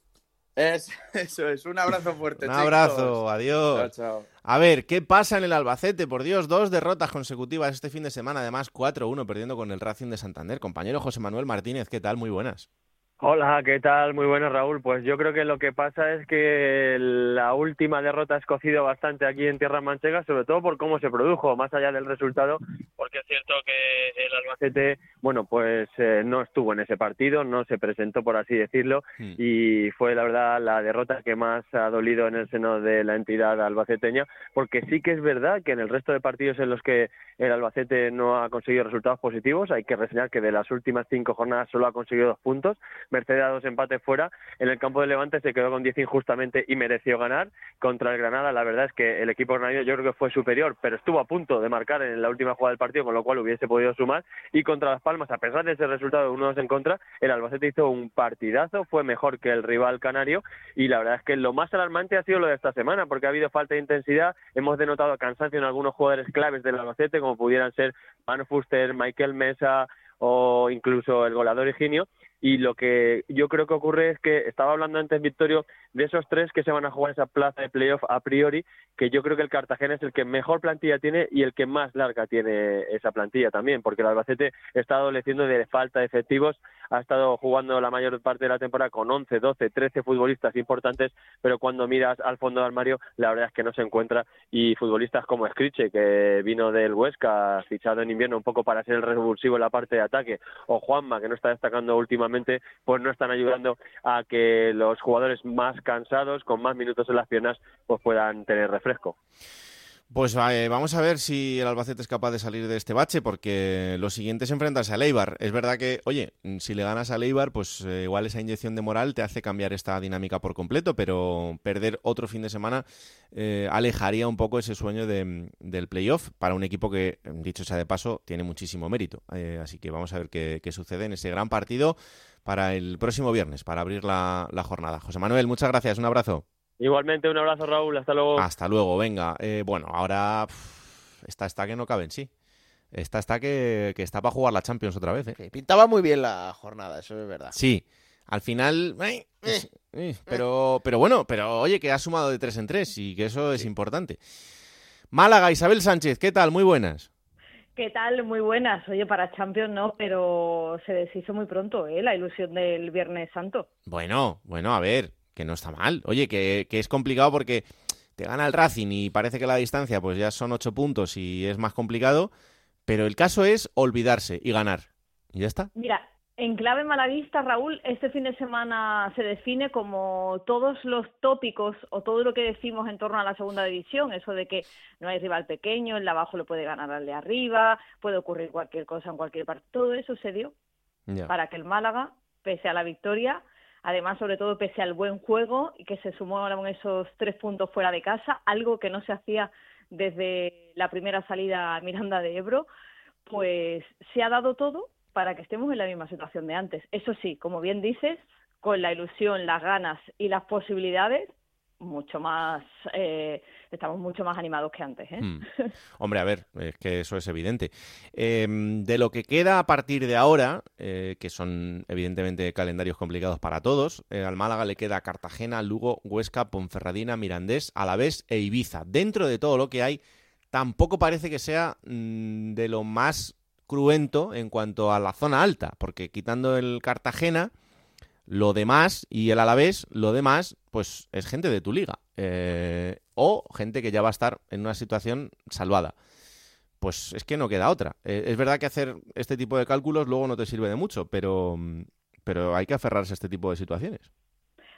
Es- eso es. Un abrazo fuerte. Un chicos. abrazo, adiós. Chao, chao. A ver, ¿qué pasa en el Albacete? Por Dios, dos derrotas consecutivas este fin de semana, además 4-1 perdiendo con el Racing de Santander. Compañero José Manuel Martínez, ¿qué tal? Muy buenas. Hola, ¿qué tal? Muy buenas, Raúl. Pues yo creo que lo que pasa es que la última derrota ha escocido bastante aquí en Tierra Manchega, sobre todo por cómo se produjo, más allá del resultado, porque es cierto que el Albacete, bueno, pues eh, no estuvo en ese partido, no se presentó, por así decirlo, Hmm. y fue la verdad la derrota que más ha dolido en el seno de la entidad albaceteña, porque sí que es verdad que en el resto de partidos en los que el Albacete no ha conseguido resultados positivos, hay que reseñar que de las últimas cinco jornadas solo ha conseguido dos puntos, Mercedes a dos empates fuera, en el campo de Levante se quedó con 10 injustamente y mereció ganar. Contra el Granada, la verdad es que el equipo granadino yo creo que fue superior, pero estuvo a punto de marcar en la última jugada del partido, con lo cual hubiese podido sumar, y contra Las Palmas, a pesar de ese resultado de 1-2 en contra, el Albacete hizo un partidazo, fue mejor que el rival canario, y la verdad es que lo más alarmante ha sido lo de esta semana, porque ha habido falta de intensidad, hemos denotado cansancio en algunos jugadores claves del Albacete, como pudieran ser Manu Fuster, Michael Mesa o incluso el goleador Higinio, y lo que yo creo que ocurre es que estaba hablando antes Victorio de esos tres que se van a jugar esa plaza de playoff a priori, que yo creo que el Cartagena es el que mejor plantilla tiene y el que más larga tiene esa plantilla también, porque el Albacete está adoleciendo de falta de efectivos, ha estado jugando la mayor parte de la temporada con 11, 12, 13 futbolistas importantes, pero cuando miras al fondo del armario, la verdad es que no se encuentra y futbolistas como Scriche, que vino del Huesca, fichado en invierno un poco para ser el revulsivo en la parte de ataque, o Juanma, que no está destacando últimamente, pues no están ayudando a que los jugadores más cansados, con más minutos en las piernas, pues puedan tener refresco. Pues eh, vamos a ver si el Albacete es capaz de salir de este bache, porque lo siguiente es enfrentarse a Eibar. Es verdad que, oye, si le ganas a Eibar, pues eh, igual esa inyección de moral te hace cambiar esta dinámica por completo, pero perder otro fin de semana eh, alejaría un poco ese sueño de- del playoff para un equipo que, dicho sea de paso, tiene muchísimo mérito. Eh, así que vamos a ver qué, sucede en ese gran partido para el próximo viernes, para abrir la jornada. José Manuel, muchas gracias, un abrazo. Igualmente, un abrazo Raúl, hasta luego. Hasta luego, venga. Eh, bueno, ahora pff, esta está que no cabe en sí. Esta está que, que está para jugar la Champions otra vez. ¿eh? Pintaba muy bien la jornada, eso es verdad. Sí, al final... eh, eh, pero, pero bueno, pero oye, que ha sumado de tres en tres y que eso es importante. Málaga, Isabel Sánchez, ¿qué tal? Muy buenas. ¿Qué tal? Muy buenas. Oye, para Champions no, pero se deshizo muy pronto, ¿eh? La ilusión del Viernes Santo. Bueno, bueno, a ver, que no está mal. Oye, que, que es complicado porque te gana el Racing y parece que la distancia pues ya son ocho puntos y es más complicado, pero el caso es olvidarse y ganar. Y ya está. Mira, en clave malavista, Raúl, este fin de semana se define como todos los tópicos o todo lo que decimos en torno a la segunda división, eso de que no hay rival pequeño, el de abajo lo puede ganar al de arriba, puede ocurrir cualquier cosa en cualquier parte. Todo eso se dio para que el Málaga, pese a la victoria, además sobre todo pese al buen juego y que se sumaron esos tres puntos fuera de casa, algo que no se hacía desde la primera salida a Miranda de Ebro, pues se ha dado todo para que estemos en la misma situación de antes. Eso sí, como bien dices, con la ilusión, las ganas y las posibilidades, mucho más, eh, estamos mucho más animados que antes. ¿eh? Hmm. Hombre, a ver, es que eso es evidente. Eh, de lo que queda a partir de ahora, eh, que son evidentemente calendarios complicados para todos, eh, al Málaga le queda Cartagena, Lugo, Huesca, Ponferradina, Mirandés, Alavés e Ibiza. Dentro de todo lo que hay, tampoco parece que sea mm, de lo más cruento en cuanto a la zona alta, porque quitando el Cartagena, lo demás y el Alavés, lo demás, pues es gente de tu liga. Eh, o gente que ya va a estar en una situación salvada. Pues es que no queda otra. Eh, es verdad que hacer este tipo de cálculos luego no te sirve de mucho, pero, pero hay que aferrarse a este tipo de situaciones.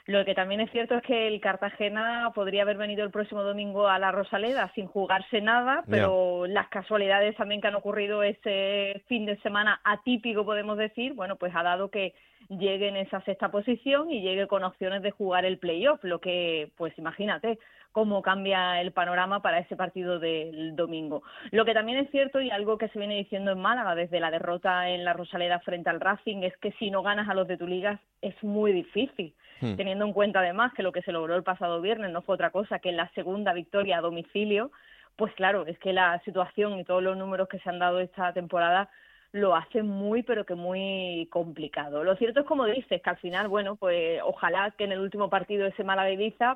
Lo que también es cierto es que el Cartagena podría haber venido el próximo domingo a la Rosaleda sin jugarse nada, pero las casualidades también que han ocurrido ese fin de semana atípico, podemos decir, bueno, pues ha dado que llegue en esa sexta posición y llegue con opciones de jugar el playoff, lo que, pues imagínate cómo cambia el panorama para ese partido del domingo. Lo que también es cierto y algo que se viene diciendo en Málaga desde la derrota en la Rosaleda frente al Racing es que si no ganas a los de tu liga es muy difícil Hmm. teniendo en cuenta además que lo que se logró el pasado viernes no fue otra cosa que la segunda victoria a domicilio, pues claro, es que la situación y todos los números que se han dado esta temporada lo hace muy, pero que muy complicado. Lo cierto es, como dices, que al final, bueno, pues ojalá que en el último partido de ese Málaga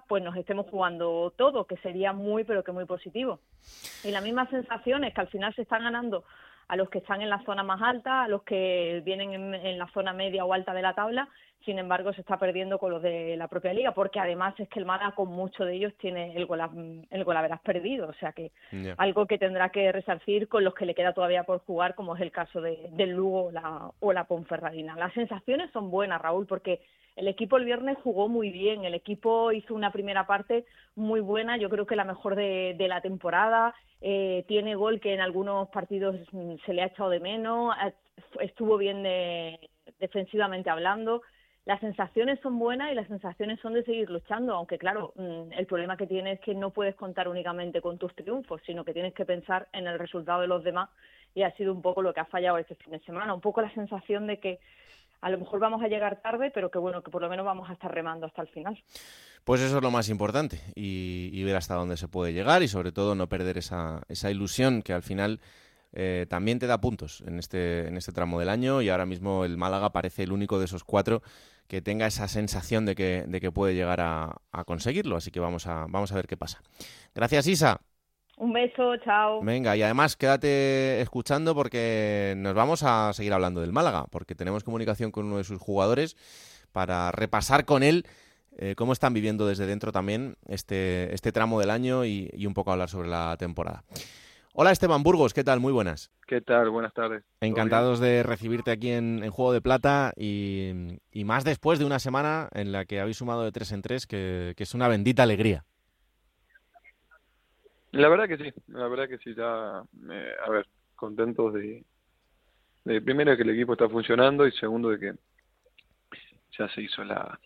pues nos estemos jugando todo, que sería muy, pero que muy positivo. Y la misma sensación es que al final se están ganando a los que están en la zona más alta, a los que vienen en, en la zona media o alta de la tabla, sin embargo se está perdiendo con los de la propia liga, porque además es que el Málaga con muchos de ellos tiene el gol, el perdido, o sea que algo que tendrá que resarcir con los que le queda todavía por jugar, como es el caso de, del Lugo o la, o la Ponferradina. Las sensaciones son buenas, Raúl, porque el equipo el viernes jugó muy bien, el equipo hizo una primera parte muy buena, yo creo que la mejor de, la temporada, eh, tiene gol que en algunos partidos mm, se le ha echado de menos, estuvo bien defensivamente hablando. Las sensaciones son buenas y las sensaciones son de seguir luchando, aunque claro, mm, el problema que tiene es que no puedes contar únicamente con tus triunfos, sino que tienes que pensar en el resultado de los demás y ha sido un poco lo que ha fallado este fin de semana, un poco la sensación de que a lo mejor vamos a llegar tarde, pero que bueno, que por lo menos vamos a estar remando hasta el final. Pues eso es lo más importante y, ver hasta dónde se puede llegar y sobre todo no perder esa, esa ilusión que al final eh, también te da puntos en este, en este tramo del año y ahora mismo el Málaga parece el único de esos cuatro que tenga esa sensación de que, de que puede llegar a, a conseguirlo. Así que vamos a, vamos a ver qué pasa. Gracias, Isa. Un beso, chao. Venga, y además quédate escuchando porque nos vamos a seguir hablando del Málaga, porque tenemos comunicación con uno de sus jugadores para repasar con él eh, cómo están viviendo desde dentro también este, este tramo del año y, un poco hablar sobre la temporada. Hola Esteban Burgos, ¿qué tal? Muy buenas. ¿Qué tal? Buenas tardes. Encantados de recibirte aquí en, Juego de Plata y, más después de una semana en la que habéis sumado de tres en tres, que es una bendita alegría. La verdad que sí, la verdad que sí, ya, eh, a ver, contentos de, de primero de que el equipo está funcionando y segundo de que ya se hizo la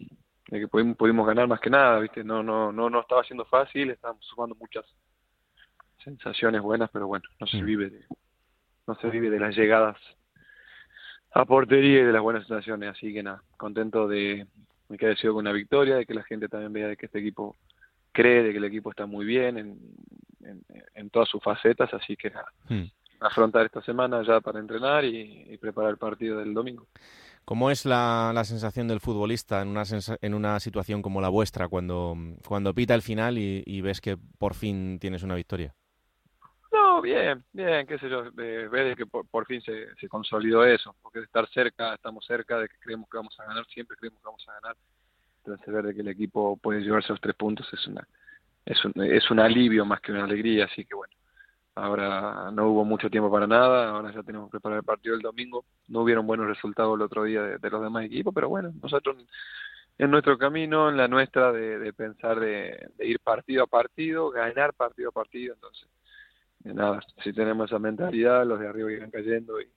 de que pudimos, pudimos ganar más que nada, viste, no no no no estaba siendo fácil, estábamos sumando muchas sensaciones buenas, pero bueno, no se mm. vive de no se vive de las llegadas a portería y de las buenas sensaciones, así que nada, contento de, de que haya sido con una victoria, de que la gente también vea de que este equipo cree de que el equipo está muy bien en, en, todas sus facetas, así que hmm. afrontar esta semana ya para entrenar y, preparar el partido del domingo. ¿Cómo es la, la sensación del futbolista en una, en una situación como la vuestra cuando, cuando pita el final y, ves que por fin tienes una victoria? Bien, bien, qué sé yo, ver que por, fin se, se, consolidó eso, porque de estar cerca, estamos cerca de que creemos que vamos a ganar, siempre creemos que vamos a ganar, entonces ver de que el equipo puede llevarse los tres puntos es una, es un, es un alivio más que una alegría, así que bueno, ahora no hubo mucho tiempo para nada, ahora ya tenemos que preparar el partido el domingo, no hubieron buenos resultados el otro día de, los demás equipos, pero bueno, nosotros en nuestro camino, en la nuestra de, pensar de, ir partido a partido, ganar partido a partido, entonces, nada, si tenemos esa mentalidad, los de arriba irán cayendo y,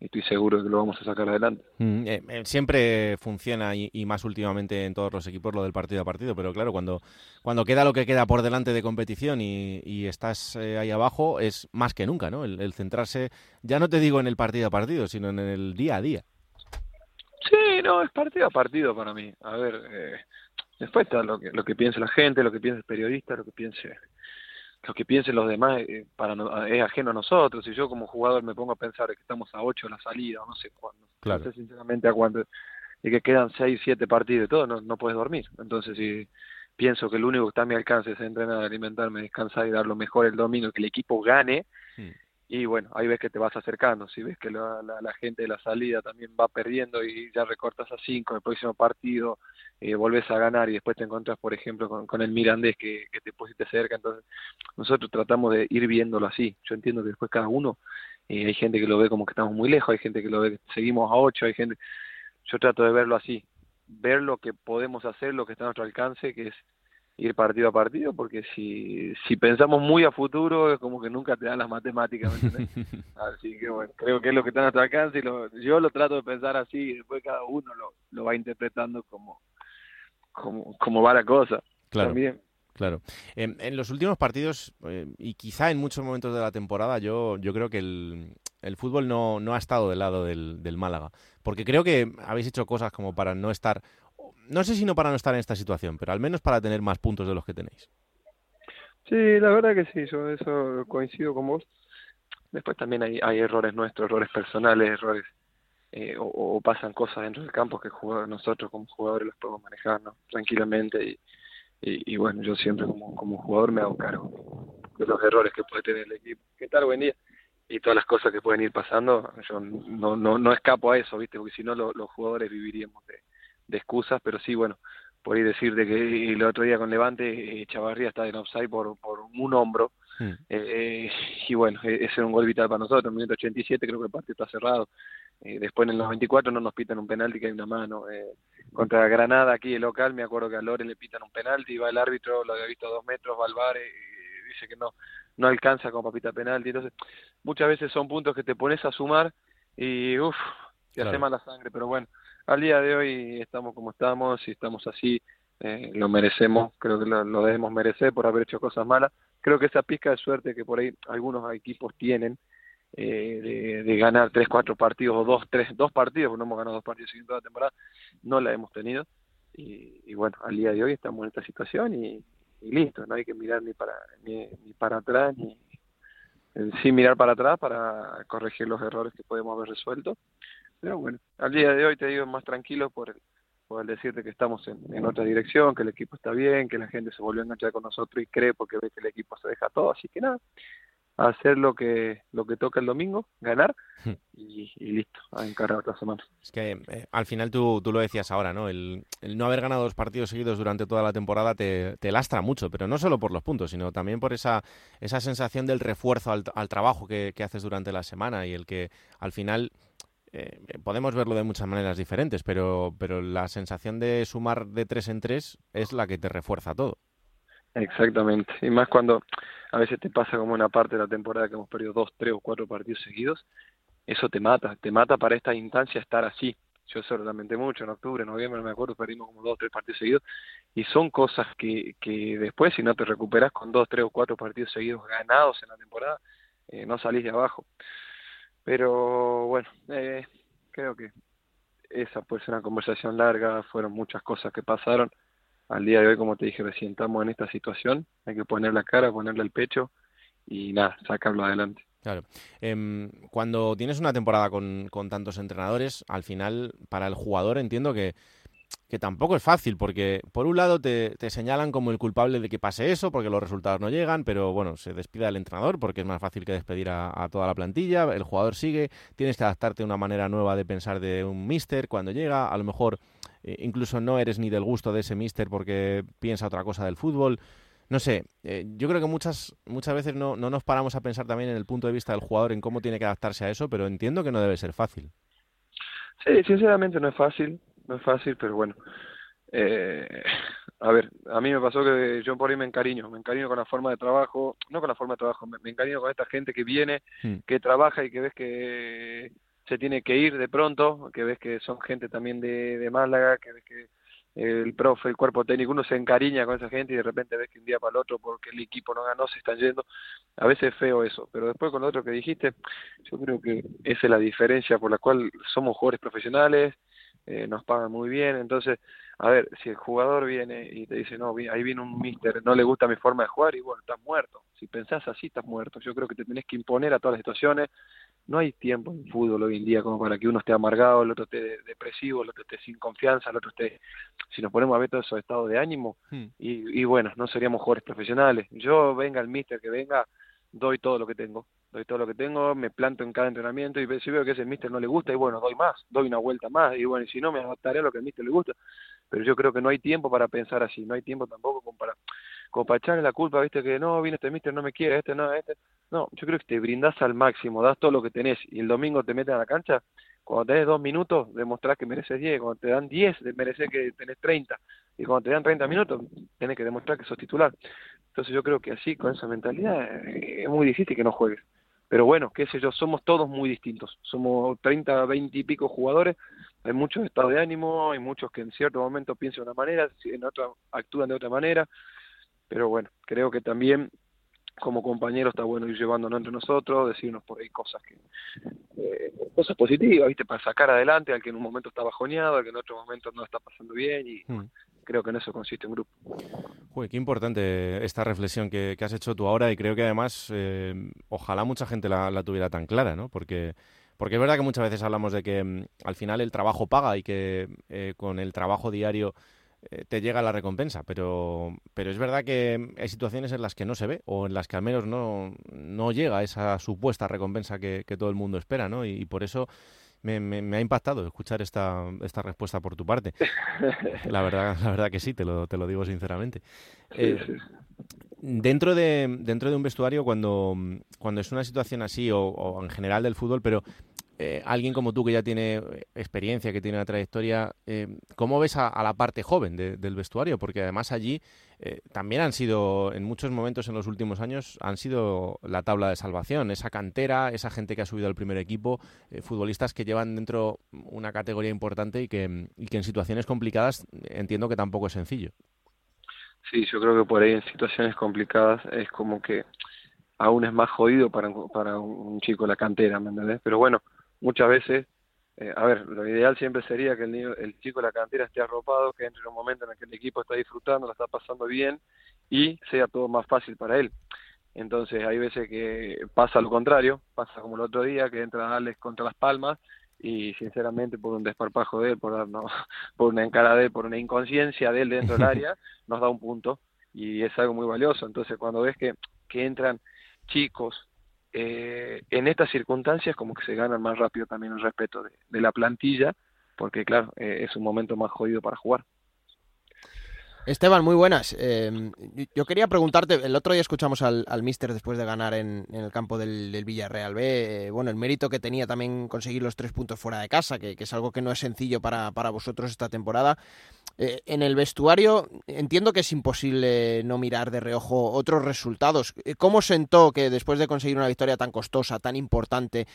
estoy seguro de que lo vamos a sacar adelante. Mm, eh, eh, siempre funciona y, más últimamente en todos los equipos lo del partido a partido, pero claro, cuando, cuando queda lo que queda por delante de competición y, estás eh, ahí abajo, es más que nunca, ¿no? El, centrarse, ya no te digo en el partido a partido, sino en el día a día. Sí, no, es partido a partido para mí. A ver, después está lo que, lo que piense la gente, lo que piense el periodista, lo que piense lo que piensen los demás eh, para es ajeno a nosotros. Si yo como jugador me pongo a pensar que estamos a 8 de la salida, o no sé cuándo, no sé sinceramente a cuándo, y que quedan 6, 7 partidos y todo, no, no puedes dormir. Entonces, si pienso que el único que está a mi alcance es entrenar, alimentarme, descansar y dar lo mejor el domingo, que el equipo gane, hmm. Y bueno, ahí ves que te vas acercando, si ves que la, la, gente de la salida también va perdiendo y ya recortas a 5 el próximo partido, eh, volvés a ganar y después te encontrás, por ejemplo, con, el Mirandés que, te pusiste cerca. Entonces, nosotros tratamos de ir viéndolo así. Yo entiendo que después cada uno, eh, hay gente que lo ve como que estamos muy lejos, hay gente que lo ve que seguimos a ocho, hay gente. Yo trato de verlo así, ver lo que podemos hacer, lo que está a nuestro alcance, que es ir partido a partido, porque si, si pensamos muy a futuro, es como que nunca te dan las matemáticas. así que bueno, creo que es lo que está a nuestro alcance y yo lo trato de pensar así y después cada uno lo, lo va interpretando como, como, va la cosa. Claro. Claro. En, los últimos partidos, eh, y quizá en muchos momentos de la temporada, yo, yo creo que el, el fútbol no, no, ha estado del lado del, del, Málaga. Porque creo que habéis hecho cosas como para no estar, no sé si no para no estar en esta situación, pero al menos para tener más puntos de los que tenéis. Sí, la verdad que sí, yo eso coincido con vos. Después también hay, hay errores nuestros, errores personales, errores eh, o, pasan cosas dentro del campo que nosotros como jugadores los podemos manejar tranquilamente y, bueno, yo siempre como, jugador me hago cargo de los errores que puede tener el equipo. ¿Qué tal? Buen día. Y todas las cosas que pueden ir pasando, yo no, no, no escapo a eso, ¿viste? Porque si no los jugadores viviríamos de, excusas, pero sí, bueno, por ahí decirte que el otro día con Levante, eh, Chavarría está en offside por, por un hombro, Hmm. eh, y bueno, e- ese era un gol vital para nosotros, en el minuto 87 creo que el partido está cerrado, Eh, después en el 94 no nos pitan un penalti que hay una mano, eh, contra Granada aquí el local, me acuerdo que a Lore le pitan un penalti, va el árbitro, lo había visto a dos metros, va al bar y dice que no, no alcanza con papita penalti, entonces muchas veces son puntos que te pones a sumar y uff, te hace Claro. mala sangre, pero bueno, al día de hoy estamos como estamos y estamos así, eh, lo merecemos, creo que lo, debemos merecer por haber hecho cosas malas. Creo que esa pizca de suerte que por ahí algunos equipos tienen eh, de, ganar tres, cuatro partidos o dos, tres, dos partidos, porque no hemos ganado dos partidos en toda la temporada, no la hemos tenido. Y, bueno, al día de hoy estamos en esta situación y, y listo, no hay que mirar ni para ni, ni para atrás ni sí mirar para atrás para corregir los errores que podemos haber resuelto. Pero bueno, al día de hoy te digo más tranquilo por el, por el decirte que estamos en, en otra dirección, que el equipo está bien, que la gente se volvió a enganchar con nosotros y cree porque ve que el equipo se deja todo, así que nada, hacer lo que lo que toca el domingo, ganar y, y listo, a encarar otra semana. Es que eh, al final tú, tú lo decías ahora, ¿no? El, el no haber ganado dos partidos seguidos durante toda la temporada te, te lastra mucho, pero no solo por los puntos, sino también por esa, esa sensación del refuerzo al, al trabajo que, que haces durante la semana y el que al final eh, podemos verlo de muchas maneras diferentes, pero, pero la sensación de sumar de tres en tres es la que te refuerza todo. Exactamente, y más cuando a veces te pasa como una parte de la temporada que hemos perdido dos, tres o cuatro partidos seguidos, eso te mata, te mata para esta instancia estar así. Yo eso lo lamenté mucho en octubre, en noviembre, no me acuerdo, perdimos como dos, tres partidos seguidos, y son cosas que, que después, si no te recuperas con dos, tres o cuatro partidos seguidos ganados en la temporada, eh, no salís de abajo. Pero bueno, eh, creo que esa puede ser una conversación larga, fueron muchas cosas que pasaron. Al día de hoy, como te dije, recién estamos en esta situación, hay que poner la cara, ponerle el pecho y nada, sacarlo adelante. Claro. Em, cuando tienes una temporada con, con tantos entrenadores, al final, para el jugador entiendo que, que tampoco es fácil, porque por un lado te, te señalan como el culpable de que pase eso, porque los resultados no llegan, pero bueno, se despide al entrenador, porque es más fácil que despedir a, a toda la plantilla, el jugador sigue, tienes que adaptarte a una manera nueva de pensar de un mister cuando llega, a lo mejor eh, incluso no eres ni del gusto de ese mister porque piensa otra cosa del fútbol. No sé, eh, yo creo que muchas, muchas veces no, no nos paramos a pensar también en el punto de vista del jugador, en cómo tiene que adaptarse a eso, pero entiendo que no debe ser fácil. Sí, sinceramente no es fácil, no es fácil, pero bueno. Eh, a ver, a mí me pasó que yo por ahí me encariño, me encariño con la forma de trabajo, no con la forma de trabajo, me, me encariño con esta gente que viene, que trabaja y que ves que se tiene que ir de pronto, que ves que son gente también de, de Málaga, que ves que el profe, el cuerpo técnico, uno se encariña con esa gente y de repente ves que un día para el otro, porque el equipo no ganó, se están yendo. A veces es feo eso, pero después con lo otro que dijiste, yo creo que esa es la diferencia por la cual somos jugadores profesionales, eh, nos pagan muy bien, entonces, a ver, si el jugador viene y te dice, no, ahí viene un mister, no le gusta mi forma de jugar, y bueno, estás muerto. Si pensás así, estás muerto. Yo creo que te tenés que imponer a todas las situaciones. No hay tiempo en fútbol hoy en día como para que uno esté amargado, el otro esté de- depresivo, el otro esté sin confianza, el otro esté... Si nos ponemos a ver todos esos estados de ánimo, y, y bueno, no seríamos jugadores profesionales. Yo venga el mister que venga, doy todo lo que tengo, doy todo lo que tengo, me planto en cada entrenamiento y si veo que ese mister no le gusta, y bueno, doy más, doy una vuelta más, y bueno, y si no, me adaptaré a lo que al mister le gusta. Pero yo creo que no hay tiempo para pensar así, no hay tiempo tampoco como para, como para echarle la culpa, viste, que no, viene este mister, no me quiere, este no, este. No, yo creo que te brindás al máximo, das todo lo que tenés, y el domingo te metes a la cancha, cuando tenés dos minutos, demostrás que mereces 10, cuando te dan 10, mereces que tenés 30, y cuando te dan 30 minutos, tenés que demostrar que sos titular. Entonces yo creo que así, con esa mentalidad, eh, es muy difícil que no juegues. Pero bueno, qué sé yo, somos todos muy distintos. Somos 30, 20 y pico jugadores, hay muchos estados de ánimo, hay muchos que en cierto momento piensan de una manera, en otra actúan de otra manera, pero bueno, creo que también como compañeros está bueno ir llevándonos entre nosotros, decirnos por ahí cosas que eh, cosas positivas, ¿viste? Para sacar adelante al que en un momento está bajoneado, al que en otro momento no está pasando bien y creo que en eso consiste un grupo. Joder, qué importante esta reflexión que, que has hecho tú ahora y creo que además eh, ojalá mucha gente la, la tuviera tan clara, ¿no? Porque, porque es verdad que muchas veces hablamos de que mm, al final el trabajo paga y que eh, con el trabajo diario te llega la recompensa, pero, pero es verdad que hay situaciones en las que no se ve o en las que al menos no, no llega esa supuesta recompensa que, que todo el mundo espera, ¿no? Y, y por eso me, me, ha impactado escuchar esta, esta respuesta por tu parte. La verdad, la verdad que sí, te lo, te lo digo sinceramente. Eh, dentro, de, dentro de un vestuario, cuando, cuando es una situación así, o, en general del fútbol, pero eh, alguien como tú que ya tiene experiencia, que tiene una trayectoria, eh, ¿cómo ves a, la parte joven del vestuario? Porque además allí eh, también han sido, en muchos momentos en los últimos años, han sido la tabla de salvación, esa cantera, esa gente que ha subido al primer equipo, futbolistas que llevan dentro una categoría importante y que, y que en situaciones complicadas entiendo que tampoco es sencillo. Sí, yo creo que por ahí en situaciones complicadas es como que aún es más jodido para, para un chico la cantera, ¿me entendés? Pero bueno, muchas veces, eh, a ver, lo ideal siempre sería que el, niño, el chico de la cantera esté arropado, que entre en un momento en el que el equipo está disfrutando, lo está pasando bien y sea todo más fácil para él. Entonces hay veces que pasa lo contrario, pasa como el otro día, que entra Alex contra las palmas y sinceramente por un desparpajo de él, por, por una encara de él, por una inconsciencia de él dentro del área, nos da un punto y es algo muy valioso. Entonces cuando ves que, que entran chicos eh, en estas circunstancias como que se gana más rápido también el respeto de, la plantilla, porque claro, eh, es un momento más jodido para jugar. Esteban, muy buenas. Em, yo quería preguntarte, el otro día escuchamos al, al Mister después de ganar en, el campo del, Villarreal B, eh, bueno, el mérito que tenía también conseguir los tres puntos fuera de casa, que, es algo que no es sencillo para, para vosotros esta temporada. Eh, en el vestuario entiendo que es imposible no mirar de reojo otros resultados. Eh, ¿Cómo sentó que después de conseguir una victoria tan costosa, tan importante,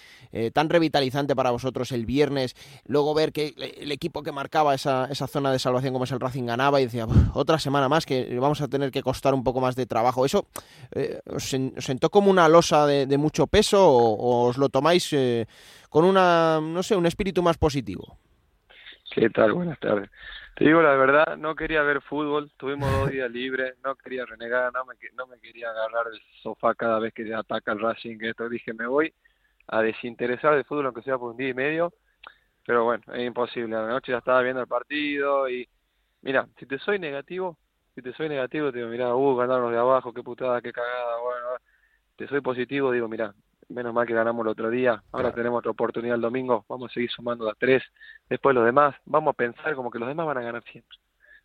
tan revitalizante para vosotros el viernes, luego ver que el equipo que marcaba esa, esa zona de salvación como es el Racing ganaba y decía, otra semana más que vamos a tener que costar un poco más de trabajo. ¿Eso eh, os, sentó como una losa de, mucho peso o, os lo tomáis eh, con una, no sé, un espíritu más positivo? ¿Qué tal? Buenas tardes. Te digo la verdad, no quería ver fútbol, tuvimos dos días libres, no quería renegar, no me, no me quería agarrar del sofá cada vez que ataca el Racing, esto dije, me voy a desinteresar del fútbol aunque sea por un día y medio, pero bueno, es imposible, la noche ya estaba viendo el partido y Mira, si te soy negativo, si te soy negativo, te digo, mira, uh, ganaron los de abajo, qué putada, qué cagada, bueno, te soy positivo, digo, mira, menos mal que ganamos el otro día, ahora tenemos otra oportunidad el domingo, vamos a seguir sumando a tres, después los demás, vamos a pensar como que los demás van a ganar siempre.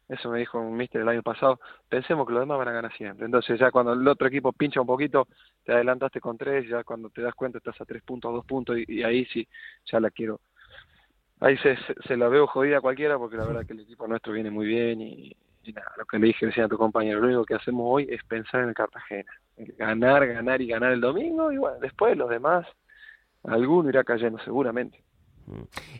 Eso me dijo un mister el año pasado, pensemos que los demás van a ganar siempre. Entonces ya cuando el otro equipo pincha un poquito, te adelantaste con tres, ya cuando te das cuenta estás a tres puntos, a dos puntos, y, y ahí sí, ya la quiero ahí se, se, la veo jodida a cualquiera porque la verdad que el equipo nuestro viene muy bien y, nada, lo que le dije decía a tu compañero, lo único que hacemos hoy es pensar en el Cartagena, ganar, ganar y ganar el domingo y bueno, después los demás, alguno irá cayendo seguramente.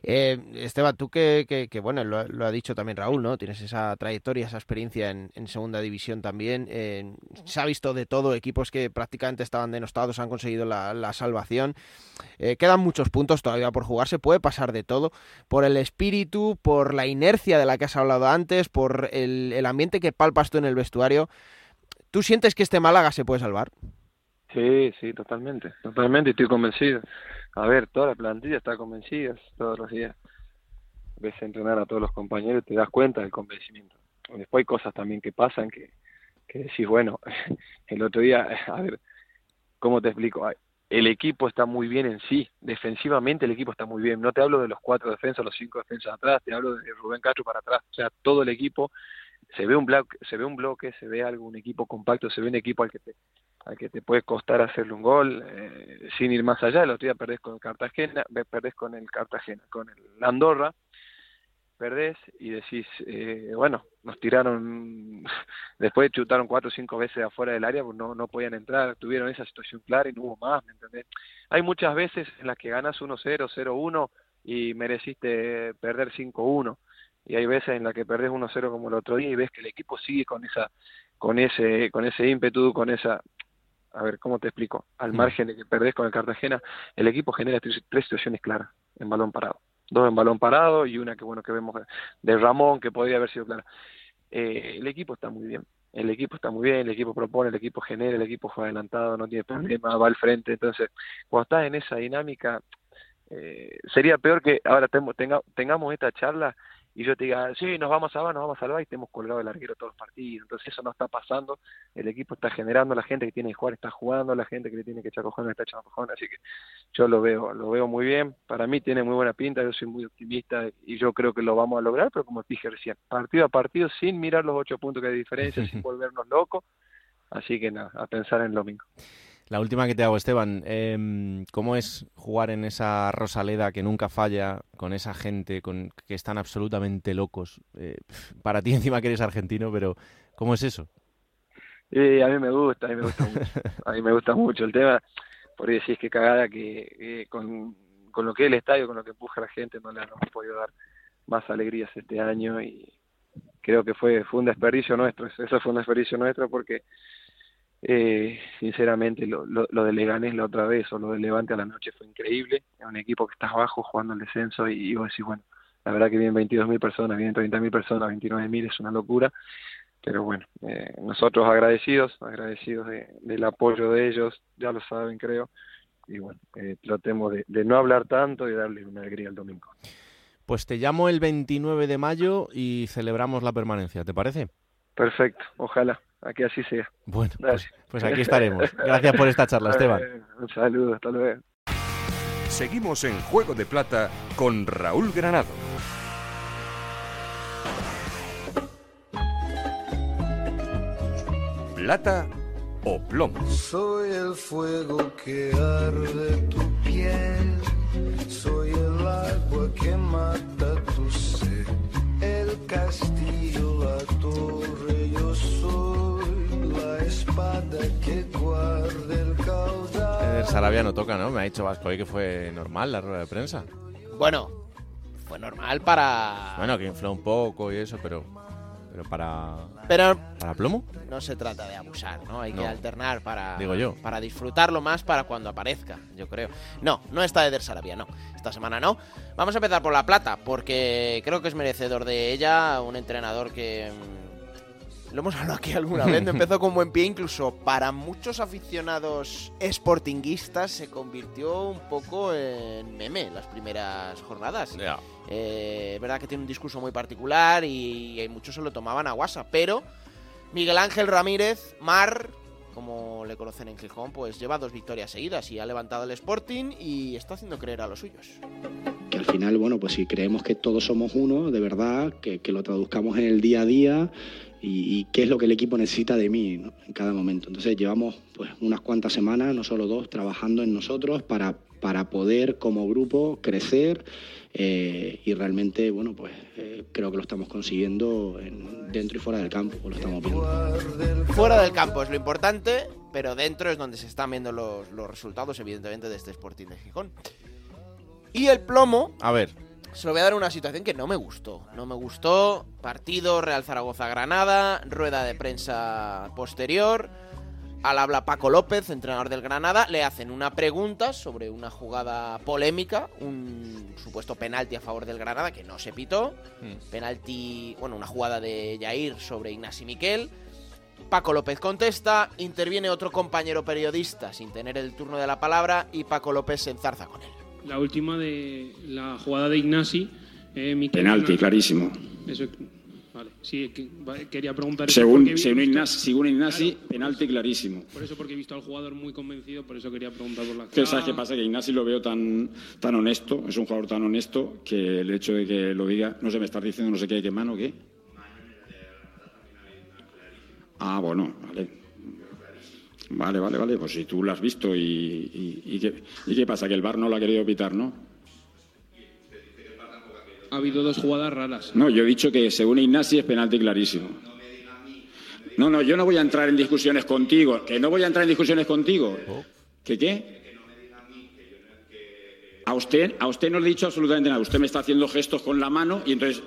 Eh, Esteban, tú que, que, bueno, lo, ha dicho también Raúl, ¿no? Tienes esa trayectoria, esa experiencia en, segunda división también. Se ha visto de todo, equipos que prácticamente estaban denostados han conseguido la, salvación. Eh, quedan muchos puntos todavía por jugarse, puede pasar de todo, por el espíritu, por la inercia de la que has hablado antes, por el, el ambiente que palpas tú en el vestuario. ¿Tú sientes que este Málaga se puede salvar? Sí, sí, totalmente, totalmente, estoy convencido a ver, toda la plantilla está convencida todos los días. Ves entrenar a todos los compañeros y te das cuenta del convencimiento. Después hay cosas también que pasan que, que decís, bueno, el otro día, a ver, ¿cómo te explico? El equipo está muy bien en sí, defensivamente el equipo está muy bien. No te hablo de los cuatro defensas, los cinco defensas atrás, te hablo de Rubén Castro para atrás. O sea, todo el equipo se ve un bloque, se ve un bloque, se ve algo, un equipo compacto, se ve un equipo al que te, al que te puede costar hacerle un gol eh, sin ir más allá. El otro día perdés con el Cartagena, perdés con el Cartagena, con el Andorra, perdés y decís, eh, bueno, nos tiraron, después chutaron cuatro o cinco veces afuera del área, pues no, no podían entrar, tuvieron esa situación clara y no hubo más, ¿me entendés? Hay muchas veces en las que ganas 1-0, 0-1 y mereciste perder 5-1 y hay veces en las que perdés 1-0 como el otro día y ves que el equipo sigue con esa con ese con ese ímpetu, con esa a ver, ¿cómo te explico? Al mm. margen de que perdés con el Cartagena, el equipo genera tres, situaciones claras en balón parado. Dos en balón parado y una que bueno que vemos de Ramón que podría haber sido clara. Eh, el equipo está muy bien. El equipo está muy bien, el equipo propone, el equipo genera, el equipo fue adelantado, no tiene problema, va al frente. Entonces, cuando estás en esa dinámica, eh, sería peor que ahora tenga, tengamos esta charla y yo te diga, sí, nos vamos a salvar, nos vamos a salvar y estemos colgados el arquero todos los partidos. Entonces eso no está pasando, el equipo está generando, la gente que tiene que jugar está jugando, la gente que le tiene que echar cojones está echando cojones, así que yo lo veo, lo veo muy bien, para mí tiene muy buena pinta, yo soy muy optimista y yo creo que lo vamos a lograr, pero como dije recién, partido a partido sin mirar los ocho puntos que hay de diferencia, sin volvernos locos, así que nada, a pensar en el domingo. La última que te hago, Esteban, em, ¿cómo es jugar en esa Rosaleda que nunca falla, con esa gente con, que están absolutamente locos? Eh, para ti encima que eres argentino, pero ¿cómo es eso? Eh, a mí me gusta, a mí me gusta mucho. A mí me gusta mucho el tema, por decir que cagada que con, con lo que es el estadio, con lo que empuja la gente, no le hemos podido dar más alegrías este año y creo que fue, fue un desperdicio nuestro, eso fue un desperdicio nuestro porque eh, sinceramente, lo, lo, lo, de Leganés la otra vez o lo de Levante a la noche fue increíble. Es un equipo que está abajo jugando el descenso y, y vos decís, bueno, la verdad que vienen 22.000 personas, vienen 30.000 personas, 29.000 es una locura. Pero bueno, eh, nosotros agradecidos, agradecidos de, del apoyo de ellos, ya lo saben creo. Y bueno, eh, tratemos de, de no hablar tanto y darle una alegría el domingo. Pues te llamo el 29 de mayo y celebramos la permanencia, ¿te parece? Perfecto, ojalá a que así sea. Bueno, pues, pues, aquí estaremos. Gracias por esta charla, Esteban. Un saludo, hasta luego. Seguimos en Juego de Plata con Raúl Granado. Plata o plomo. Soy el fuego que arde tu piel, soy el agua que mata tu sed, el castillo, la torre, espada que guarda el caudal. El Sarabia no toca, ¿no? Me ha dicho Vasco hoy que fue normal la rueda de prensa. Bueno, fue normal para... Bueno, que infló un poco y eso, pero... Pero para... Pero ¿Para plomo? no se trata de abusar, ¿no? Hay que alternar para, Digo yo. para disfrutarlo más para cuando aparezca, yo creo. No, no está Eder Sarabia, no. Esta semana no. Vamos a empezar por La Plata, porque creo que es merecedor de ella, un entrenador que... Lo hemos hablado aquí alguna vez, no empezó con buen pie, incluso para muchos aficionados sportinguistas se convirtió un poco en meme las primeras jornadas. Eh, es verdad que tiene un discurso muy particular y, y muchos se lo tomaban a WhatsApp, pero Miguel Ángel Ramírez, Mar, como le conocen en Gijón, pues lleva dos victorias seguidas y ha levantado el Sporting y está haciendo creer a los suyos. que al final, bueno, pues si creemos que todos somos uno, de verdad, que, que lo traduzcamos en el día a día y, y qué es lo que el equipo necesita de mí ¿no? en cada momento. Entonces llevamos pues unas cuantas semanas, no solo dos, trabajando en nosotros para, para poder como grupo crecer eh, y realmente, bueno, pues eh, creo que lo estamos consiguiendo en- dentro y fuera del campo, pues lo estamos viendo. Fuera del campo es lo importante, pero dentro es donde se están viendo los, los resultados, evidentemente, de este Sporting de Gijón. Y el plomo, A ver, se lo voy a dar una situación que no me gustó. No me gustó. Partido Real Zaragoza-Granada, rueda de prensa posterior. Al habla Paco López, entrenador del Granada, le hacen una pregunta sobre una jugada polémica, un supuesto penalti a favor del Granada que no se pitó. Penalti, bueno, una jugada de Jair sobre Ignasi Miquel. Paco López contesta, interviene otro compañero periodista sin tener el turno de la palabra y Paco López se enzarza con él. La última de la jugada de Ignasi. Eh, Miquel Penalti, clarísimo. Eso, vale. Sí, que- va- quería preguntar Según, según Ignasi, según Ignasi, penalti clarísimo. Por eso, porque he visto al jugador muy convencido, por eso quería preguntar por la Que sabes qué pasa, que Ignasi lo veo tan, tan honesto, es un jugador tan honesto que el hecho de que lo diga, no sé, me estás diciendo no sé qué, qué mano, qué. Ah, bueno, vale. Vale, vale, vale, pues si tú lo has visto y, y, y qué, ¿y qué pasa, que el VAR no lo ha querido pitar, ¿no? Ha habido dos jugadas raras. No, yo he dicho que según Ignasi es penalti clarísimo. No, no, yo no voy a entrar en discusiones contigo. Que no voy a entrar en discusiones contigo. ¿Qué qué? A usted, a usted no le he dicho absolutamente nada. Usted me está haciendo gestos con la mano y entonces.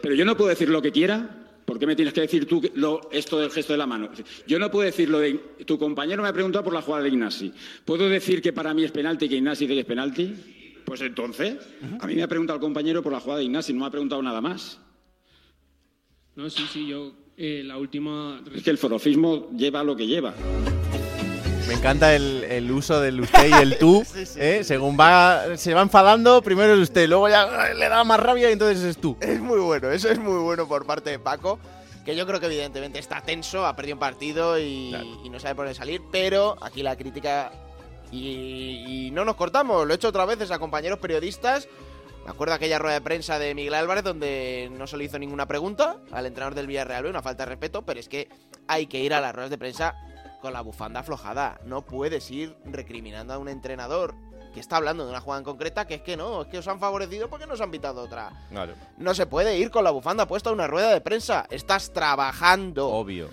pero yo no puedo decir lo que quiera. ¿Por qué me tienes que decir tú lo, esto del gesto de la mano? Yo no puedo decir lo de. Tu compañero me ha preguntado por la jugada de Ignasi. ¿Puedo decir que para mí es penalti y que Ignasi dice que es penalti? Pues entonces, a mí me ha preguntado el compañero por la jugada de Ignasi, no me ha preguntado nada más. No, sí, sí, yo. eh, la última. Es que el forofismo lleva lo que lleva. Me encanta el, el uso del usted y el tú. ¿eh? Según va, se va enfadando, primero es usted, luego ya le da más rabia y entonces es tú. Es muy bueno, eso es muy bueno por parte de Paco. Que yo creo que evidentemente está tenso, ha perdido un partido y, y no sabe por dónde salir. Pero aquí la crítica. Y, y no nos cortamos, lo he hecho otras veces a compañeros periodistas. Me acuerdo aquella rueda de prensa de Miguel Álvarez donde no se le hizo ninguna pregunta al entrenador del Villarreal, una falta de respeto, pero es que hay que ir a las ruedas de prensa con la bufanda aflojada. No puedes ir recriminando a un entrenador que está hablando de una jugada en concreta que es que no, es que os han favorecido porque nos han pitado otra. Claro. No se puede ir con la bufanda puesta a una rueda de prensa. Estás trabajando. Obvio.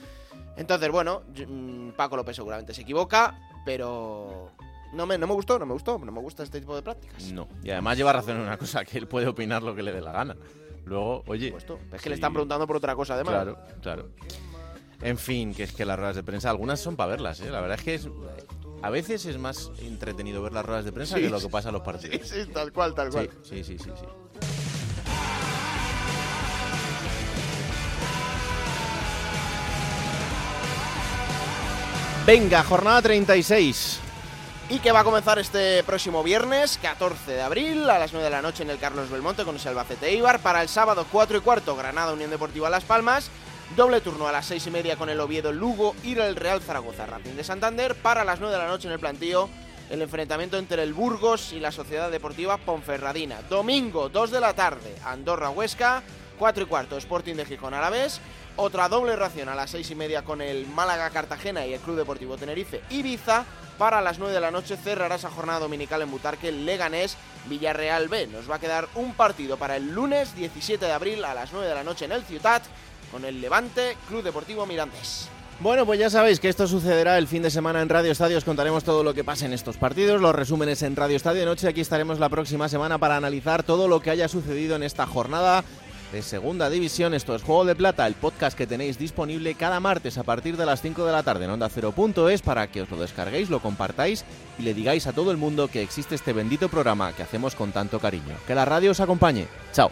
Entonces, bueno, mm, Paco López seguramente se equivoca, pero no me, no me gustó, no me gustó, no me gusta este tipo de prácticas. No. Y además lleva razón en una cosa, que él puede opinar lo que le dé la gana. Luego, oye. Es que le están preguntando por otra cosa además. Claro, claro. En fin, que es que las ruedas de prensa, algunas son para verlas, ¿eh? La verdad es que es, a veces es más entretenido ver las ruedas de prensa Sí, que lo que pasa en los partidos. Sí, sí, tal cual, tal cual. Sí, sí, sí, sí. sí. Venga, jornada 36. Y que va a comenzar este próximo viernes, 14 de abril, a las 9 de la noche en el Carlos Belmonte con ese Albacete Ibar. Para el sábado 4 y cuarto, Granada Unión Deportiva Las Palmas. Doble turno a las 6 y media con el Oviedo Lugo y el Real Zaragoza Racing de Santander. Para las 9 de la noche en el plantío, el enfrentamiento entre el Burgos y la Sociedad Deportiva Ponferradina. Domingo, 2 de la tarde, Andorra Huesca. 4 y cuarto, Sporting de Gijón Alavés. Otra doble ración a las 6 y media con el Málaga Cartagena y el Club Deportivo Tenerife Ibiza. Para las 9 de la noche cerrará esa jornada dominical en Butarque Leganés Villarreal B. Nos va a quedar un partido para el lunes 17 de abril a las 9 de la noche en el Ciutat con el Levante Club Deportivo Mirandés. Bueno, pues ya sabéis que esto sucederá el fin de semana en Radio Estadio. Os contaremos todo lo que pasa en estos partidos, los resúmenes en Radio Estadio de Noche. Aquí estaremos la próxima semana para analizar todo lo que haya sucedido en esta jornada de Segunda División. Esto es Juego de Plata, el podcast que tenéis disponible cada martes a partir de las 5 de la tarde en Onda 0.es para que os lo descarguéis, lo compartáis y le digáis a todo el mundo que existe este bendito programa que hacemos con tanto cariño. Que la radio os acompañe. Chao.